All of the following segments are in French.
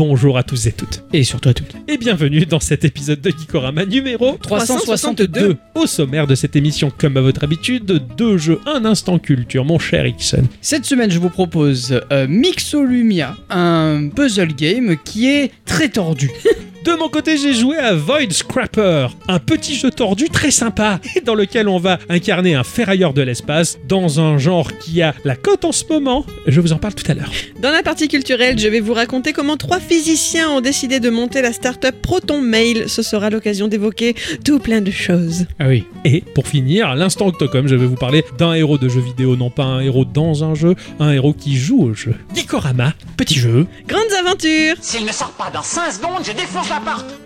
Bonjour à tous et toutes. Et surtout à toutes. Et bienvenue dans cet épisode de Geekorama numéro 362. Au sommaire de cette émission, comme à votre habitude, deux jeux, un instant culture, mon cher Ixon. Cette semaine, je vous propose euh, Mixolumia, un puzzle game qui est très tordu. De mon côté, j'ai joué à Void Scrapper, un petit jeu tordu très sympa, dans lequel on va incarner un ferrailleur de l'espace dans un genre qui a la cote en ce moment. Je vous en parle tout à l'heure. Dans la partie culturelle, je vais vous raconter comment trois physiciens ont décidé de monter la start-up Proton Mail. Ce sera l'occasion d'évoquer tout plein de choses. Ah oui. Et pour finir, à l'instant Octocom, je vais vous parler d'un héros de jeu vidéo, non pas un héros dans un jeu, un héros qui joue au jeu. Geekorama, petit jeu. Grandes aventures S'il ne sort pas dans 5 secondes, je défonce la porte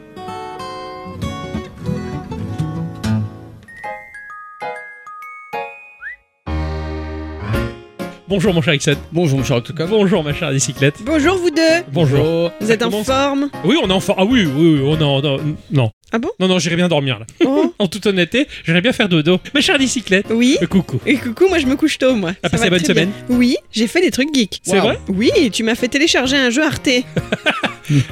Bonjour mon cher Ixon. Bonjour, mon cher Octocom. Bonjour ma chère bicyclette. Bonjour vous deux Bonjour. Vous êtes en forme? Oui, on est en forme. Ah oui, oui, oui, on est en- non. Ah bon? Non, non, j'irai bien dormir là. Oh, En toute honnêteté, j'irai bien faire dodo. Ma chère bicyclette. Oui euh, coucou. et coucou, moi je me couche tôt, moi. T'as Ça passé bonne bien. semaine Oui, j'ai fait des trucs geeks. C'est Wow. vrai? Oui, tu m'as fait télécharger un jeu Arte qui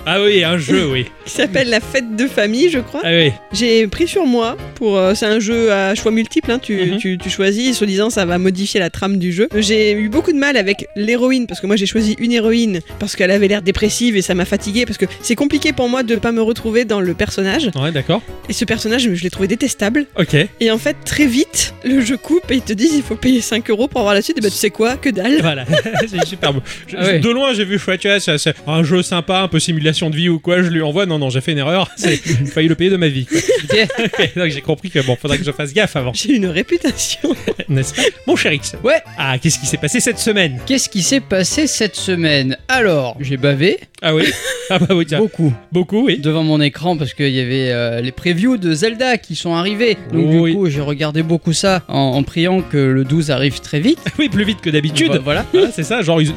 Ah oui, un jeu, oui. s'appelle La Fête de Famille, je crois. Ah oui. J'ai pris sur moi pour. euh, c'est un jeu à choix multiples, hein, tu, Mhm. tu, tu choisis, soi-disant ça va modifier la trame du jeu. J'ai eu beaucoup de mal avec l'héroïne, parce que moi j'ai choisi une héroïne, parce qu'elle avait l'air dépressive et ça m'a fatigué, parce que c'est compliqué pour moi de pas me retrouver dans le personnage. Ouais, d'accord. Et ce personnage, je l'ai trouvé détestable. Ok. Et en fait, très vite, le jeu coupe et ils te disent il faut payer 5 euros pour avoir la suite. Et bah tu sais quoi, que dalle. Voilà, c'est superbe. Je- Ah ouais. De loin, j'ai vu tu vois, c'est c'est un jeu sympa, un peu simulation de vie ou quoi. Je lui envoie. Non, non, j'ai fait une erreur. J'ai failli le payer de ma vie. Donc j'ai compris que bon, faudrait que je fasse gaffe avant, J'ai une réputation. n'est-ce pas? Mon cher X. Ouais. Ah, qu'est-ce qui s'est passé cette semaine? Qu'est-ce qui s'est passé cette semaine? Alors, j'ai bavé Ah oui. Ah bah oui, tiens. beaucoup Beaucoup, oui. devant mon écran parce qu'il y avait euh, les previews de Zelda qui sont arrivés. Donc Oui. du coup, j'ai regardé beaucoup ça en, en priant que le 12 arrive très vite. Oui, plus vite que d'habitude. Vo- Voilà. Voilà, c'est ça, genre, il,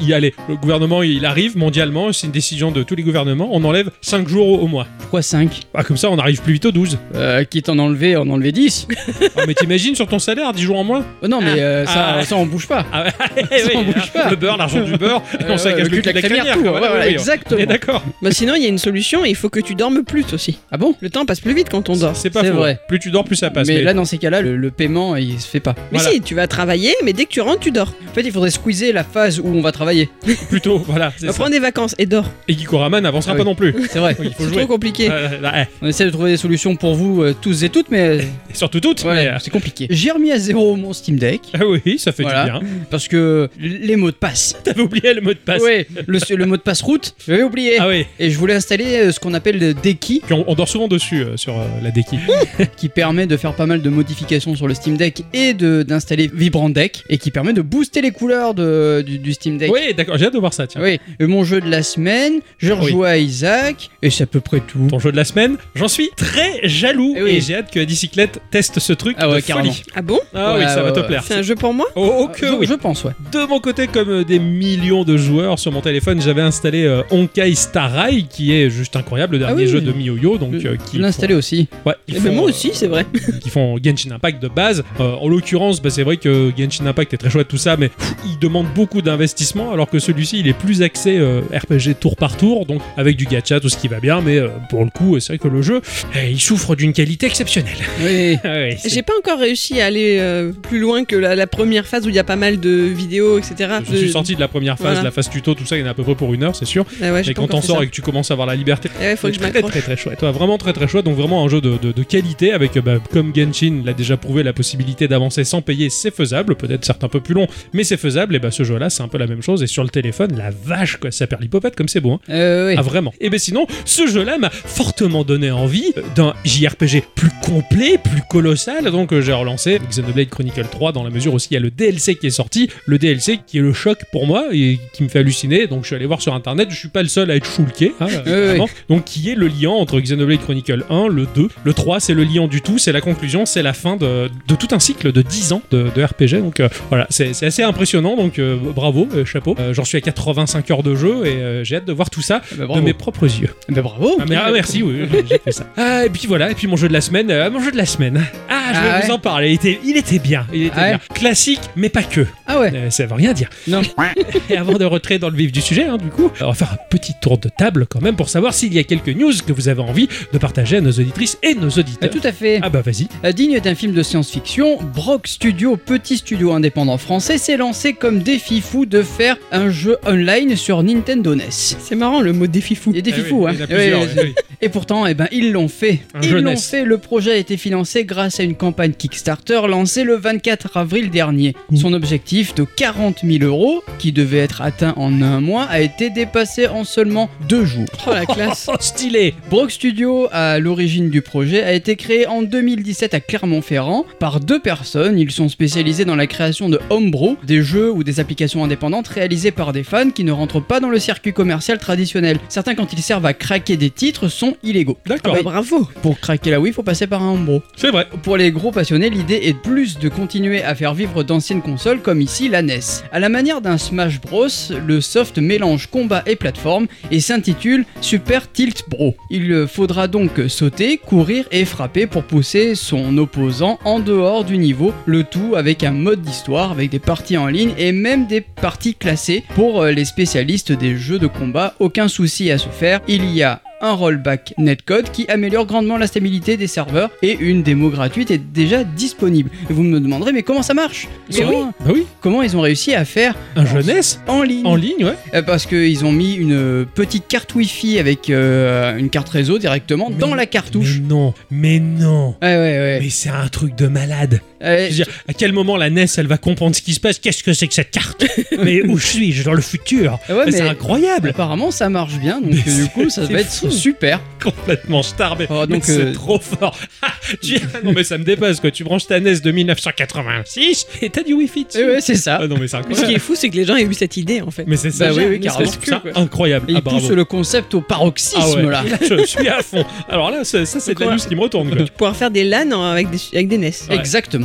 le gouvernement, il arrive mondialement, c'est une décision de tous les gouvernements, on enlève 5 jours au, au mois. Pourquoi 5 Ah, comme ça, on arrive plus vite au 12. euh, Quitte en enlever, en enlever 10. Ah, mais t'imagines sur ton salaire, 10 jours en moins? Oh non, mais euh, ça, Ah. ça, on bouge pas. Ah, ouais, on bouge pas. Le beurre, l'argent du beurre, et on Euh, saccage le le cul de la crémière, tout, quoi. ouais, Voilà, voilà, oui, exactement. On est d'accord. bah sinon, il y a une solution il faut que tu dormes plus aussi. Ah bon? Le temps passe plus vite quand on dort. C'est pas faux. vrai. Plus tu dors, plus ça passe. mais, là, dans ces cas-là, le, le paiement, il se fait pas. Mais Voilà. si, tu vas travailler, mais dès que tu rentres, tu dors. En fait, il faudrait squeezer la phase où on va travailler. plutôt, voilà, ça. prendre des vacances et dors. Et Gikorama n'avancera Ah pas oui. non plus. C'est vrai. Il faut C'est jouer. trop compliqué. Euh, là, eh, On essaie de trouver des solutions pour vous euh, tous et toutes, mais euh, et surtout toutes. ouais, euh, c'est compliqué. J'ai remis à zéro mon Steam Deck Ah oui, ça fait Voilà. du bien. parce que les mots de passe. T'avais oublié le mot de passe. Ouais, le, le mot de passe route, j'avais oublié. Ah oui. Et je voulais installer ce qu'on appelle Puis on, on dort souvent dessus euh, sur euh, la déki. qui permet de faire pas mal de modifications sur le Steam Deck et de d'installer Vibrant Deck, et qui permet de booster les couleurs de, du, du Steam Deck. oui, d'accord, j'ai hâte de voir ça, tiens. Oui, et mon jeu de la semaine, je rejoue à Isaac, et c'est à peu près tout. Ton jeu de la semaine, j'en suis très jaloux Eh oui. et j'ai hâte que Dicyclette teste ce truc Ah ouais, de carrément. folie. Ah bon? Ah Ouais, oui, ça va te ouais. plaire. C'est un jeu pour moi? Oh, oh, que je, oui. je pense, ouais. De mon côté, comme euh, des millions de joueurs sur mon téléphone, j'avais installé euh, Honkai Star Rail, qui est juste incroyable, le dernier Ah oui. jeu de MiYoYo, donc euh, qui installé aussi. font- ouais, ils Eh ben, font, Moi euh, aussi, c'est vrai. qui font Genshin Impact de base. Euh, en l'occurrence, bah, c'est vrai que Genshin Impact est très chouette tout ça, mais pff, il demande beaucoup d'investissement, alors que celui-ci il est plus axé euh, RPG tour par tour, donc avec du gacha, tout ce qui va bien, mais euh, pour le coup, c'est vrai que le jeu, eh, il souffre d'une qualité exceptionnelle. Oui. Ah ouais, J'ai pas encore réussi à aller euh, plus loin que la, la première phase où il y a pas mal de vidéos, etc. je suis sorti de la première phase, Voilà. la phase tuto, tout ça, il y en a à peu près pour une heure, c'est sûr. Ah ouais, pas quand t'en sors et que tu commences à avoir la liberté, Eh ouais, faut que je très, très très chouette, vraiment très très chouette. Donc vraiment un jeu de, de- de qualité avec, euh, bah, comme Genshin l'a déjà prouvé, la possibilité d'avancer sans payer, c'est faisable. Peut-être certes un peu plus long, mais c'est faisable. Et bah ce jeu-là, c'est un peu la même chose. Et sur le téléphone, la vache quoi, ça perd l'hypopète comme c'est beau. hein. Euh, oui. Ah vraiment. Et ben sinon, ce jeu-là m'a fortement donné envie d'un JRPG plus complet, plus colossal. Donc euh, j'ai relancé Xenoblade Chronicle 3 dans la mesure aussi il y a le DLC qui est sorti, le DLC qui est le choc pour moi et qui me fait halluciner. Donc je suis allé voir sur internet, je suis pas le seul à être choulqué, hein, euh. Donc qui est le lien entre Xenoblade Chronicle 1, le 2, le 3, c'est le lien du tout, c'est la conclusion, c'est la fin de, de tout un cycle de 10 ans de, de RPG. Donc euh, voilà, c'est assez impressionnant. Donc euh, bravo, euh, chapeau. J'en suis à 85 heures de jeu et j'ai hâte de voir tout ça Eh ben, de mes propres yeux. Ben, bravo. Ah, mais- ah, merci, oui, j'ai fait ça. Ah, et puis voilà, et puis mon jeu de la semaine, mon jeu de la semaine. Ah, je vais Ah vous ouais en parler. Il était, il était bien, il était Ah ouais bien. Classique, mais pas que. Ah ouais. Ça veut rien dire. Non. Et avant de rentrer dans le vif du sujet, hein, du coup, on va faire un petit tour de table quand même pour savoir s'il y a quelques news que vous avez envie de partager à nos auditrices et nos Ah, auditeurs. tout à fait. Ah bah vas-y. Euh, Digne d'un film de science-fiction, Brock Studio, petit studio indépendant français, s'est lancé comme défi fou de faire un jeu online sur Nintendo NES. C'est marrant le mot défi fou. Il y a défi Ah oui, fou, hein. a oui. Et pourtant, eh ben, ils l'ont fait. Un ils l'ont NES. fait. Le projet a été financé grâce à une campagne Kickstarter lancée le 24 avril dernier. Mmh. Son objectif de 40 000 euros, qui devait être atteint en un mois, a été dépassé en seulement deux jours. Oh la classe. Oh, stylé Brock Studio, à l'origine du projet, a été créé en 2017 à Clermont-Ferrand par deux personnes. Ils sont spécialisés dans la création de homebrew, des jeux ou des applications indépendantes réalisées par des fans qui ne rentrent pas dans le circuit commercial traditionnel. Certains, quand ils servent à craquer des titres, sont illégaux. D'accord, Bah, bravo. Pour craquer la Wii, il faut passer par un homebrew. c'est vrai. Pour les gros passionnés, l'idée est plus de continuer à faire vivre d'anciennes consoles comme ici la NES. À la manière d'un Smash Bros, le soft mélange combat et plateforme et s'intitule Super Tilt Bro. Il faudra donc sauter, courir et frapper pour pousser son opposant en dehors du niveau, le tout avec un mode d'histoire, avec des parties en ligne et même des parties classées. Pour euh, les spécialistes des jeux de combat, aucun souci à se faire, il y a un rollback netcode qui améliore grandement la stabilité des serveurs et une démo gratuite est déjà disponible. Et vous me demanderez mais comment ça marche? Comment, Bah oui, comment ils ont réussi à faire un jeunesse? En ligne en ligne, ouais. Euh, Parce qu'ils ont mis une petite carte Wi-Fi avec euh, une carte réseau directement dans la cartouche. Mais non, mais non. Ouais, ouais, ouais. Mais c'est un truc de malade. Euh, Je veux dire, à quel moment la NES elle va comprendre ce qui se passe? Qu'est-ce que c'est que cette carte? Mais où suis-je dans le futur ouais, Mais C'est incroyable apparemment ça marche bien, donc Mais euh, du coup ça c'est va être fou. super. Complètement starbé. Oh, donc, Mais c'est euh, trop fort. Ah, tu- Non mais ça me dépasse quoi. Tu branches ta NES de 1986 et t'as du Wi-Fi dessus. Ouais, c'est ça. Ah non mais c'est ce qui est fou, c'est que les gens aient eu cette idée en fait. Mais c'est ça. Bah oui, oui, ne carrément. Quoi. incroyable. Et Ah il pousse bravo. le concept au paroxysme Ah ouais. là. Je suis à fond. Alors là, ça, ça, c'est de la news qui me retourne. Quoi. Pouvoir faire des LAN avec des, avec des NES. Ouais.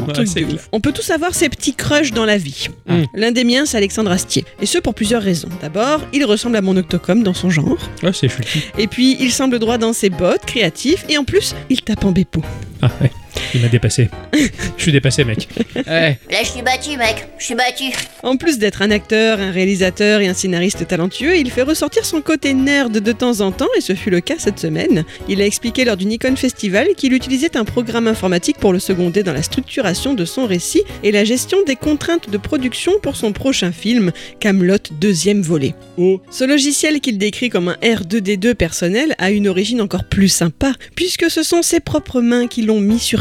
Truc de ouf. On peut tous avoir ses petits crushs dans la vie. Mm. L'un des miens, c'est Alexandre Astier. Et ce pour plusieurs raisons. D'abord, il ressemble à mon Octocom dans son genre. Ouais, c'est chouette. Et puis, il semble droit dans ses bottes, créatif. Et en plus, il tape en bépo. Ah ouais. Il m'a dépassé. Je suis dépassé, mec. Ouais. Là, je suis battu, mec. Je suis battu. En plus d'être un acteur, un réalisateur et un scénariste talentueux, il fait ressortir son côté nerd de temps en temps, et ce fut le cas cette semaine. Il a expliqué lors du Nikon Festival qu'il utilisait un programme informatique pour le seconder dans la structuration de son récit et la gestion des contraintes de production pour son prochain film, Camelot deuxième volet. Oh. Ce logiciel qu'il décrit comme un R2D2 personnel a une origine encore plus sympa, puisque ce sont ses propres mains qui l'ont mis sur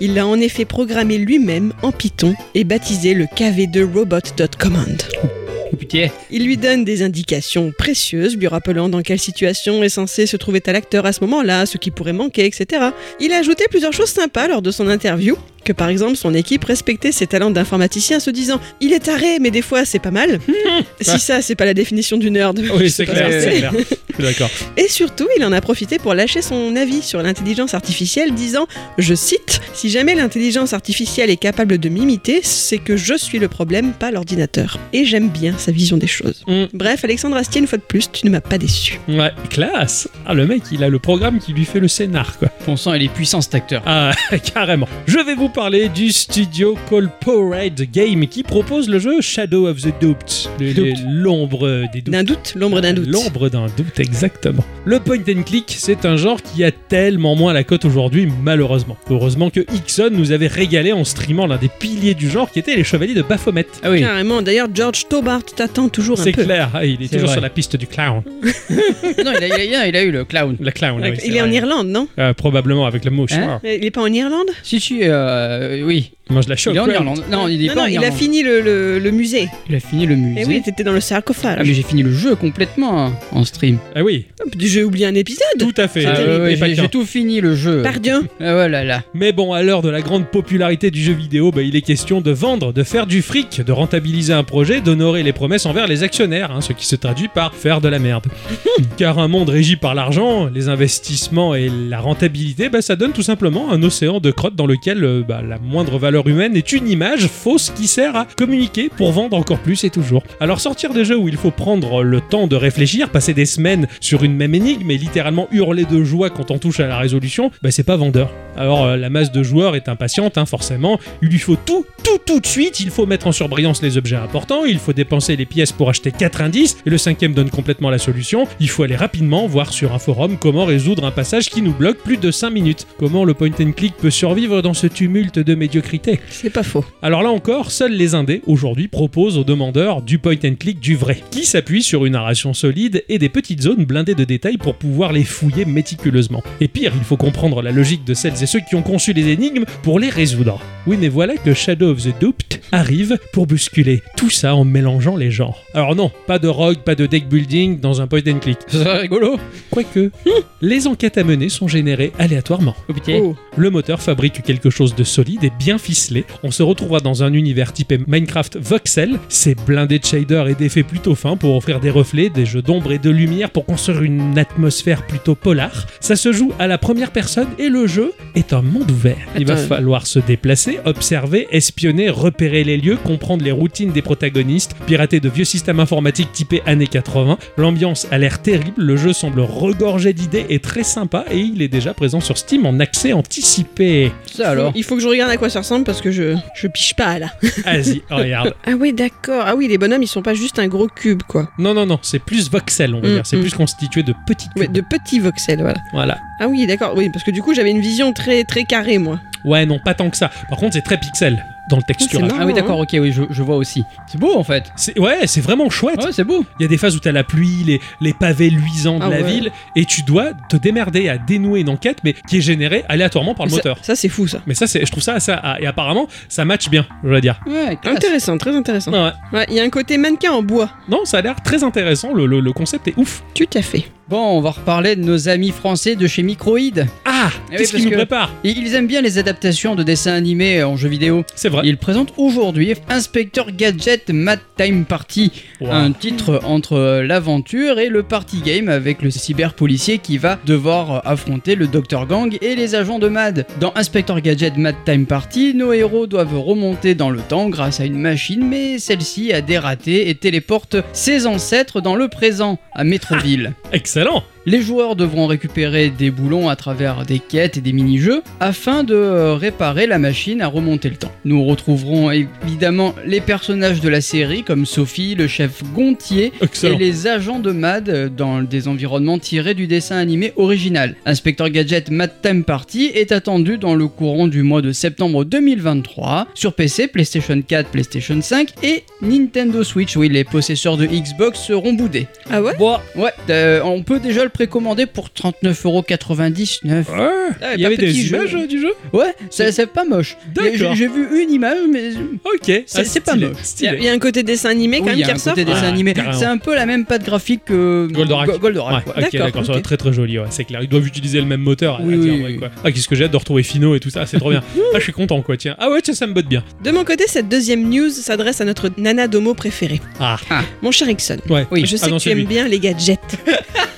Il l'a en effet programmé lui-même en Python et baptisé le KV2Robot.command. Oh, Il lui donne des indications précieuses, lui rappelant dans quelle situation est censé se trouver tel acteur à ce moment-là, ce qui pourrait manquer, etc. Il a ajouté plusieurs choses sympas lors de son interview, que par exemple son équipe respectait ses talents d'informaticien se disant « Il est taré, mais des fois c'est pas mal ». Si ça, c'est pas la définition du nerd. Oui, c'est clair, c'est clair. D'accord. Et surtout, il en a profité pour lâcher son avis sur l'intelligence artificielle, disant, je cite, Si jamais l'intelligence artificielle est capable de m'imiter, c'est que je suis le problème, pas l'ordinateur. Et j'aime bien sa vision des choses. Mm. Bref, Alexandre Astier, une fois de plus, tu ne m'as pas déçu. Ouais, classe. Ah, le mec, il a le programme qui lui fait le scénar, quoi. Bon sang, il est puissant cet acteur. Ah, carrément. Je vais vous parler du studio called Powerade Game qui propose le jeu Shadow of the Doubt. L'ombre des doutes. D'un doute, l'ombre d'un doute. L'ombre d'un doute, exactement. Le point and click, c'est un genre qui a tellement moins la cote aujourd'hui, malheureusement. Heureusement que Ixon nous avait régalé en streamant l'un des piliers du genre qui était les Chevaliers de Baphomet. Ah oui. Carrément. D'ailleurs, George Tobart t'attend toujours un C'est peu. clair, ah, il est, C'est toujours vrai. sur la piste du clown. non, il a, il a- il a eu le clown. La clown, oui, c'est il est en. Irlande, non? Euh, probablement avec le mouche. Hein? Il est pas en Irlande? Si, si, euh, oui. Il mange la choc. Il est en Irlande. Non, il est Non, pas non, en il Irlande. a fini le, le- le musée. Il a fini le musée. Et oui, t'étais dans le sarcophage. Ah, mais j'ai fini le jeu complètement hein, en stream. Ah oui, J'ai oublié un épisode. tout à fait. Ah, ouais, et pas j'ai qu'un. j'ai tout fini le jeu. Pardon. Ah, oh là là. Mais bon, à l'heure de la grande popularité du jeu vidéo, bah, il est question de vendre, de faire du fric, de rentabiliser un projet, d'honorer les promesses envers les actionnaires, hein, ce qui se traduit par faire de la merde. Car un monde régi par l'argent, les investissements et la rentabilité, bah, ça donne tout simplement un océan de crottes dans lequel euh, bah, la moindre valeur humaine est une image fausse qui sert à communiquer pour vendre encore plus et toujours. Alors sortir des jeux où il faut prendre le temps de réfléchir, passer des semaines sur une même énigme et littéralement hurler de joie quand on touche à la résolution, bah c'est pas vendeur. Alors euh, la masse de joueurs est impatiente, hein, forcément. Il lui faut tout, tout, tout de suite. Il faut mettre en surbrillance les objets importants, il faut dépenser les pièces pour acheter 4 indices, et le cinquième donne complètement la solution. Il faut aller rapidement voir sur un forum comment résoudre un passage qui nous bloque plus de 5 minutes. Comment le point and click peut survivre dans ce tumulte de médiocrité? C'est pas faux. alors là encore, seuls les indés aujourd'hui proposent aux demandeurs du point and click du vrai, qui s'appuie sur une narration solide et des petites zones blindées de détails pour pouvoir les fouiller méticuleusement. Et pire, il faut comprendre la logique de celles et ceux qui ont conçu les énigmes pour les résoudre. Oui, mais voilà que Shadow of the Duped arrive pour bousculer tout ça en mélangeant les genres. Alors non, pas de rogue, pas de deck building dans un point and click. Ce serait rigolo. Quoique, les enquêtes à mener sont générées aléatoirement. Oh, pitié. Oh. Le moteur fabrique quelque chose de solide et bien ficelé. On se retrouvera dans un univers typé Minecraft voxel. C'est blindé de shaders et d'effets plutôt fins pour offrir des reflets, des jeux d'ombre et de lumière pour construire une atmosphère plutôt polar. Ça se joue à la première personne et le jeu est un monde ouvert. Il va falloir se déplacer, observer, espionner, repérer les lieux, comprendre les routines des protagonistes, pirater de vieux systèmes informatiques typés années 80. L'ambiance a l'air terrible, le jeu semble regorgé d'idées et très sympa et il est déjà présent sur Steam en accès anticipé. Ça alors. Il faut que je regarde à quoi ça ressemble parce que je, je piche pas là. Vas-y, regarde. Ah oui, d'accord. Ah oui, les bonhommes, ils sont pas juste un gros cube, quoi. Non, non, non, c'est plus voxel, on va Mm, dire. C'est mm. plus constitué de petites Ouais, cubes. de petits voxels, voilà. Voilà. Ah oui, d'accord. Oui, parce que du coup, j'avais une vision très très carrée, moi. Ouais, non, pas tant que ça. Par contre, c'est très pixel dans le texture. marrant. Ah oui, hein. d'accord, ok, oui, je, je vois aussi. C'est beau en fait. C'est- ouais, c'est vraiment chouette. Ouais, c'est beau. Il y a des phases où t'as la pluie, les, les pavés luisants de Ah la ouais. ville, et tu dois te démerder à dénouer une enquête, mais qui est générée aléatoirement par le Ça- moteur. Ça, c'est fou, ça. Mais ça, c'est, je trouve ça assez. ah, Et apparemment, ça match bien, je dois dire. Ouais, classe. Intéressant, très intéressant. Ouais. Ouais, il y a un côté mannequin en bois. Non, ça a l'air très intéressant. Le, le- le concept est ouf. Tout à fait. Bon, on va reparler de nos amis français de chez Microïd. Ah Eh oui, Qu'est-ce parce qui nous que- prépare Et Ils aiment bien les adaptations de dessins animés en jeux vidéo. C'est vrai. Ils présentent aujourd'hui Inspector Gadget Mad Time Party, Wow. un titre entre l'aventure et le party game avec le cyber-policier qui va devoir affronter le Dr Gang et les agents de Mad. Dans Inspector Gadget Mad Time Party, nos héros doivent remonter dans le temps grâce à une machine, mais celle-ci a dératé et téléporte ses ancêtres dans le présent, à Metroville. Excellent 0 Les joueurs devront récupérer des boulons à travers des quêtes et des mini-jeux afin de euh, réparer la machine à remonter le temps. Nous retrouverons évidemment les personnages de la série comme Sophie, le chef Gontier et les agents de MAD dans des environnements tirés du dessin animé original. Inspector Gadget Mad Time Party est attendu dans le courant du mois de septembre 2023 sur PC, PlayStation 4, PlayStation 5 et Nintendo Switch. Oui, les possesseurs de Xbox seront boudés. Ah ouais? Bon, ouais, euh, on peut déjà le précommander pour 39,99€. Ouais. Ah, Il y avait des jeu. images euh, du jeu? Ouais, ça- c'est pas moche. D'accord. J'ai vu une image, mais Ok. C'est- Ah, c'est pas moche. Il y, a- stylé. il y a un côté dessin animé quand oui, il même y qui a un ressort. côté dessin Ah. C'est un peu la même patte graphique que Goldorak. Go- Goldorak, Ouais, ouais. ok, D'accord, d'accord, ça va ok. être très très joli, ouais, c'est clair. Ils doivent utiliser le même moteur. Oui, ah, tiens, oui, ouais, oui. quoi. Ah, qu'est-ce que j'ai hâte de retrouver Fino et tout ça, c'est trop bien. ah, je suis content, quoi, tiens. Ah ouais, tiens, ça me botte bien. De mon côté, cette deuxième news s'adresse à notre nana domo préféré. Ah, Mon cher Ixon, ouais. Oui. je sais Ah non, que tu celui. aimes bien les gadgets.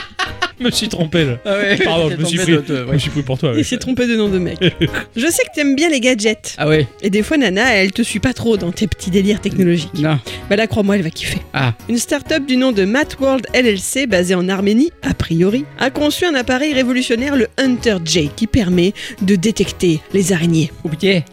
me suis trompé, là. Ah ouais, Pardon, je me suis pris, de- de- je ouais. me suis pris pour toi. ouais. Il s'est trompé de nom de mec. je sais que tu aimes bien les gadgets. Ah ouais, Et des fois, Nana, elle te suit pas trop dans tes petits délires technologiques. non. Bah là, crois-moi, elle va kiffer. Ah. Une start-up du nom de Matt World LLC, basée en Arménie, a priori, a conçu un appareil révolutionnaire, le Hunter J, qui permet de détecter les araignées. Oh.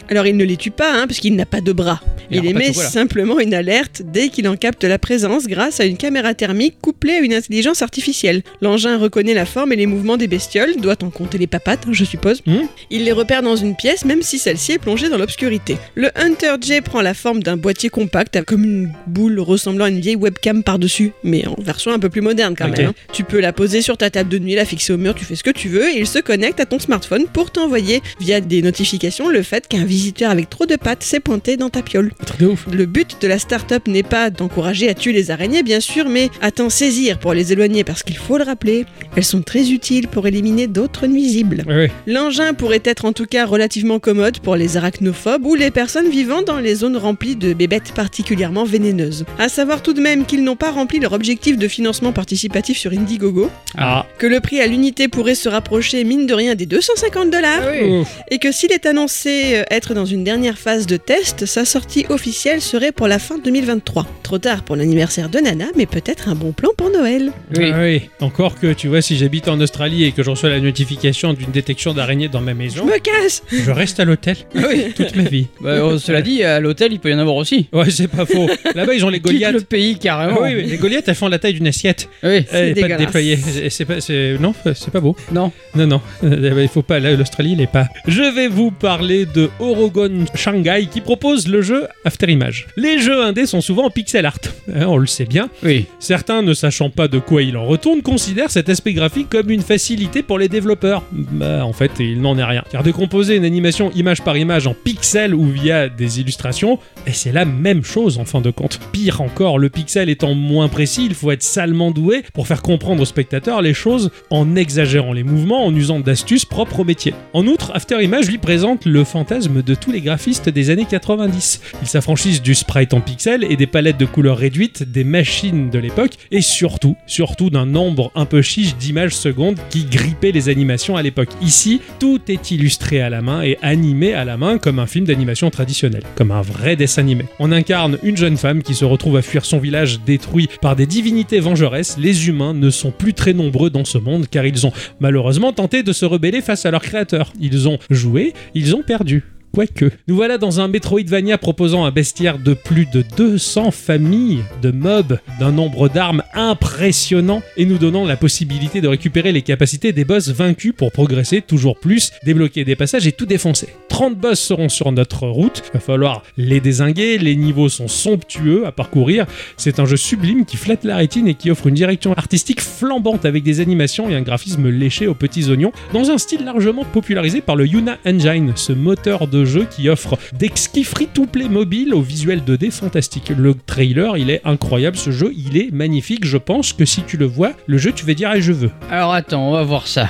Alors, il ne les tue pas, hein, parce qu'il n'a pas de bras. Il Il émet simplement une alerte dès qu'il en capte la présence grâce à une caméra thermique couplée à une intelligence artificielle. L'engin reconnaît la forme et les mouvements des bestioles, doit en compter les papates, hein, je suppose. Mhm. Il les repère dans une pièce, même si celle-ci est plongée dans l'obscurité. Le Hunter J prend la forme d'un boîtier compact, comme une boule ressemblant à une vieille webcam par-dessus, mais en version un peu plus moderne quand même. hein. Tu peux la poser sur ta table de nuit, la fixer au mur, tu fais ce que tu veux, et il se connecte à ton smartphone pour t'envoyer via des notifications le fait qu'un visiteur avec trop de pattes s'est pointé dans ta piole. Ouf. Le but de la start-up n'est pas d'encourager à tuer les araignées, bien sûr, mais à t'en saisir pour les éloigner, parce qu'il faut le rappeler, Elles sont très utiles pour éliminer d'autres nuisibles. L'engin pourrait être en tout cas relativement commode pour les arachnophobes ou les personnes vivant dans les zones remplies de bébêtes particulièrement vénéneuses. À savoir tout de même qu'ils n'ont pas rempli leur objectif de financement participatif sur Indiegogo, Ah, que le prix à l'unité pourrait se rapprocher mine de rien des 250 dollars, Ah oui. et que s'il est annoncé euh, être dans une dernière phase de test, sa sortie officielle serait pour la fin 2023. Trop tard pour l'anniversaire de Nana, mais peut-être un bon plan pour Noël. Oui. Ah oui. Encore que, tu vois, si j'habite en Australie et que je reçois la notification d'une détection d'araignée dans ma Je maison, me casse je reste à l'hôtel Ah oui. toute ma vie. Bah, euh, cela dit, à l'hôtel, il peut y en avoir aussi. Ouais, c'est pas faux. Là-bas, ils ont les Goliaths. le pays Ah carrément. oui, oui, les Goliaths, elles font la taille d'une assiette. Oui. Dégueulasse. déployées. C'est- C'est pas, c'est- non, c'est pas beau. Non. Non, non, euh, il faut pas. là, L'Australie, il est pas. Je vais vous parler de Orogon Shanghai qui propose le jeu After Image. Les jeux indés sont souvent en pixel art. Hein, on le sait bien. Oui. Certains, ne sachant pas de quoi il en retourne, considèrent cet aspect graphique comme une facilité pour les développeurs. Bah, en fait, il n'en est rien. Car décomposer une animation image par image en pixels ou via des illustrations, et c'est la même chose en fin de compte. Pire encore, le pixel étant moins précis, il faut être salement doué pour faire comprendre au spectateur les choses en exagérant les mouvements, en usant d'astuces propres au métier. En outre, After Image lui présente le fantasme de tous les graphistes des années 90. Ils s'affranchissent du sprite en pixels et des palettes de couleurs réduites des machines de l'époque, et surtout, surtout d'un nombre un peu chiche d'images secondes qui grippaient les animations à l'époque. Ici, tout est illustré à la main et animé à la main comme un film d'animation traditionnel, comme un vrai dessin animé. On incarne une jeune femme qui se retrouve à fuir son village détruit par des divinités vengeresses. Les humains ne sont plus très nombreux dans ce monde car ils ont malheureusement tenté de se rebeller face à leur créateur. Ils ont joué, ils ont perdu. Quoique. Nous voilà dans un Metroidvania proposant un bestiaire de plus de 200 familles de mobs, d'un nombre d'armes impressionnant, et nous donnant la possibilité de récupérer les capacités des boss vaincus pour progresser toujours plus, débloquer des passages et tout défoncer. 30 boss seront sur notre route, il va falloir les désinguer, les niveaux sont somptueux à parcourir, c'est un jeu sublime qui flatte la rétine et qui offre une direction artistique flambante avec des animations et un graphisme léché aux petits oignons, dans un style largement popularisé par le Yuna Engine, ce moteur de jeu qui offre d'exquis free-to-play mobile au visuel 2D fantastique. Le trailer, il est incroyable, ce jeu, il est magnifique. Je pense que si tu le vois, le jeu, tu vas dire, ah, je veux. Alors attends, on va voir ça.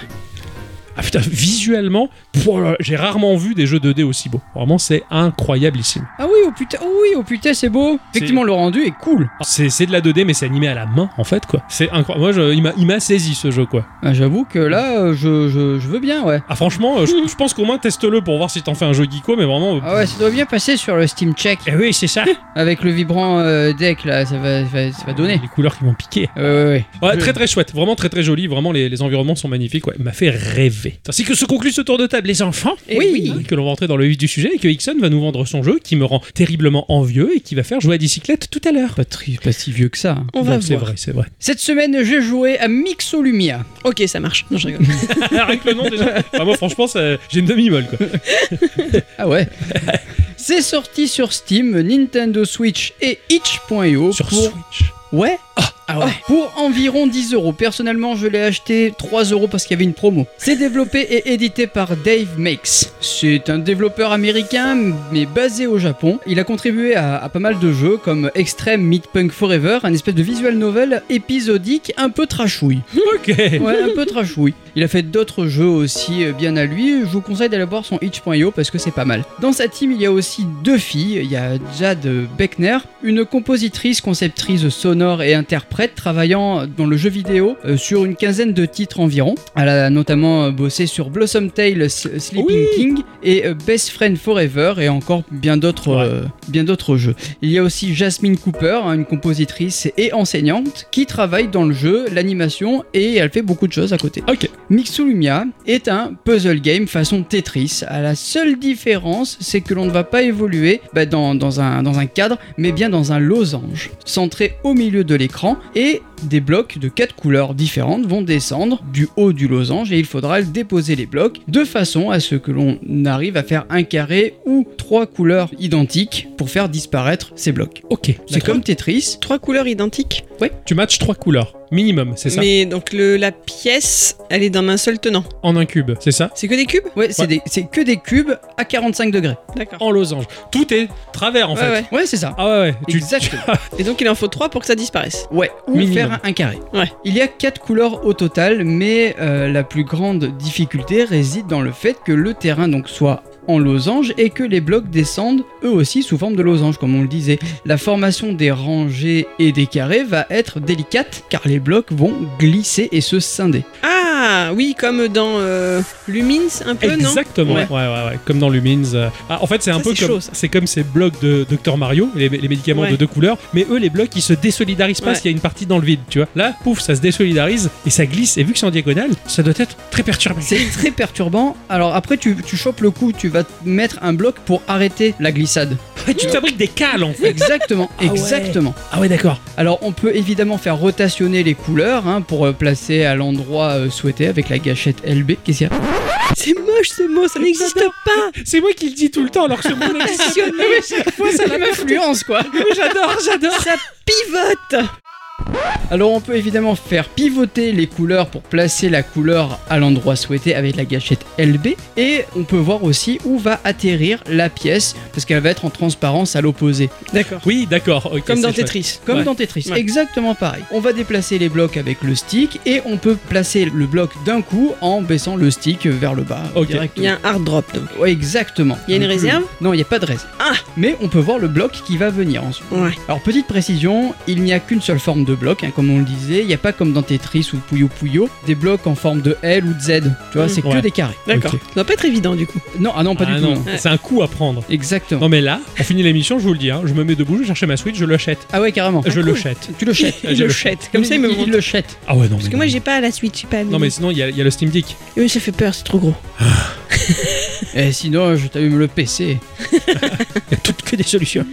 Ah putain, visuellement, j'ai rarement vu des jeux 2D aussi beaux. Vraiment, c'est incroyablissime. Ah oui, oh putain, oh oui, oh putain, c'est beau. Effectivement, le rendu est cool. C'est de la 2D, mais c'est animé à la main, en fait, quoi. C'est incroyable. Moi, je- il m'a- saisi ce jeu, quoi. Ah, J'avoue que là, euh, je, je, je veux bien, ouais. Ah, franchement, euh, je, je pense qu'au moins, teste-le pour voir si t'en fais un jeu geeko, mais vraiment. euh, Ah ouais, ça doit bien passer sur le Steam Check. eh oui, c'est ça. Avec le vibrant euh, deck, là, ça va, ça va, ça va donner. Les couleurs qui vont piquer. Ouais, ouais, ouais. Très très chouette, vraiment très très joli, vraiment les, les environnements sont magnifiques, ouais, il m'a fait rêver. Ainsi que se conclut ce tour de table, les enfants. Eh Oui. Que l'on va entrer dans le vif du sujet et que Ixon va nous vendre son jeu qui me rend terriblement envieux et qui va faire jouer à bicyclette tout à l'heure. Pas, si vieux que ça. hein. On va Non, C'est voir. vrai, c'est vrai. Cette semaine, j'ai joué à Mixolumia. Ok, ça marche. Non, je rigole. Avec le nom déjà. Enfin, moi franchement, ça- j'ai une demi-molle quoi. Ah ouais C'est sorti sur Steam, Nintendo Switch et itch.io Sur pour... Switch. Ouais Ah ouais. Pour environ 10 euros. Personnellement, je l'ai acheté 3 euros parce qu'il y avait une promo. C'est développé et édité par Dave Makes. C'est un développeur américain, mais basé au Japon. Il a contribué à, à pas mal de jeux comme Extreme Meat Punk Forever, un espèce de visual novel épisodique un peu trashouille. Ok. Ouais, un peu trashouille. Il a fait d'autres jeux aussi euh, bien à lui. Je vous conseille d'aller voir son itch.io parce que c'est pas mal. Dans sa team, il y a aussi deux filles. Il y a Jade Beckner, une compositrice, conceptrice sonore et interprète travaillant dans le jeu vidéo euh, sur une quinzaine de titres environ. Elle a notamment euh, bossé sur Blossom Tale, S- Sleeping Oui. King et euh, Best Friend Forever et encore bien d'autres Ouais. bien d'autres jeux. Il y a aussi Jasmine Cooper, hein, une compositrice et enseignante qui travaille dans le jeu, l'animation et elle fait beaucoup de choses à côté. Ok. Mixolumia est un puzzle game façon Tetris. À la seule différence, c'est que l'on ne va pas évoluer bah, dans, dans un, dans un cadre, mais bien dans un losange, centré au milieu de l'écran, et des blocs de quatre couleurs différentes vont descendre du haut du losange, et il faudra déposer les blocs de façon à ce que l'on arrive à faire un carré ou trois couleurs identiques pour faire disparaître ces blocs. Ok. C'est comme Tetris, Trois couleurs identiques? Ouais. Tu matches trois couleurs, minimum, c'est ça Mais donc le, la pièce, elle est dans un seul tenant. En un cube, c'est ça C'est que des cubes Ouais, c'est Ouais. des- c'est que des cubes à 45 degrés. D'accord. En losange. Tout est travers en Ouais, fait. ouais. Ouais, c'est ça. Ah ouais, ouais. Tu- Exactement. Et donc il en faut trois pour que ça disparaisse. Ouais, ou Minimum. faire un, un carré. Ouais. Il y a quatre couleurs au total, mais euh, la plus grande difficulté réside dans le fait que le terrain donc soit en losange et que les blocs descendent eux aussi sous forme de losange comme on le disait. La formation des rangées et des carrés va être délicate car les blocs vont glisser et se scinder. Ah oui, comme dans euh, Lumins un peu, non? Exactement, ouais. Ouais. ouais, ouais, comme dans Lumins. euh. Ah, en fait, c'est un Ça, peu c'est comme c'est comme ces blocs de Dr Mario, les, les médicaments Ouais. de deux couleurs, mais eux, les blocs, ils se désolidarisent pas qu'il y a une partie dans le vide, tu vois. Là, pouf, ça se désolidarise et ça glisse. Et vu que c'est en diagonale, ça doit être très perturbant. C'est très perturbant. Alors après tu, tu chopes le coup, tu vas te mettre un bloc pour arrêter la glissade. Ouais, tu fabriques des cales en fait. Exactement, Ah ouais. exactement. Ah ouais, d'accord. Alors on peut évidemment faire rotationner les couleurs hein, pour euh, placer à l'endroit euh, souhaité avec la gâchette LB. Qu'est-ce qu'il y a? C'est moche ce mot, ça n'existe pas. C'est moi qui le dis tout le temps alors que ce mot n'existe Passionné. pas. Chaque fois, Ça m'influence quoi J'adore, j'adore. Ça pivote. Alors on peut évidemment faire pivoter les couleurs pour placer la couleur à l'endroit souhaité avec la gâchette LB et on peut voir aussi où va atterrir la pièce parce qu'elle va être en transparence à l'opposé. D'accord. Oui, d'accord. Comme dans. Tetris. Comme Ouais. dans Tetris, Ouais. exactement pareil. On va déplacer les blocs avec le stick et on peut placer le bloc d'un coup en baissant le stick vers le bas Ok. Il y a un hard drop donc. Ouais, exactement. Il y a une Donc, réserve le- Non, il n'y a pas de réserve. Ah. Mais on peut voir le bloc qui va venir ensuite. Ouais. Alors petite précision, il n'y a qu'une seule forme de bloc, hein, comme on le disait. Il n'y a pas comme dans Tetris ou Puyo Puyo des blocs en forme de L ou de Z. Tu vois, Mm. c'est que des carrés. D'accord. Ok. Ça doit pas être évident du coup. Non, ah non, pas Ah du tout. c'est un coup à prendre. Exactement. Non mais là, on finit l'émission, je vous le dis, hein, je me mets debout, je vais chercher ma Switch, je le jette. Ah ouais, carrément. je le cool. Tu le. Ah, Il je le jette. Comme ça il me il, montre. le jette. Ah ouais, non Parce mais que moi j'ai pas la Switch, j'ai pas. Non mais sinon, il y, a- il y a le Steam Deck. Oui, ça fait peur, c'est trop gros. Et sinon, je t'allume le PC. Il y a toutes que des solutions.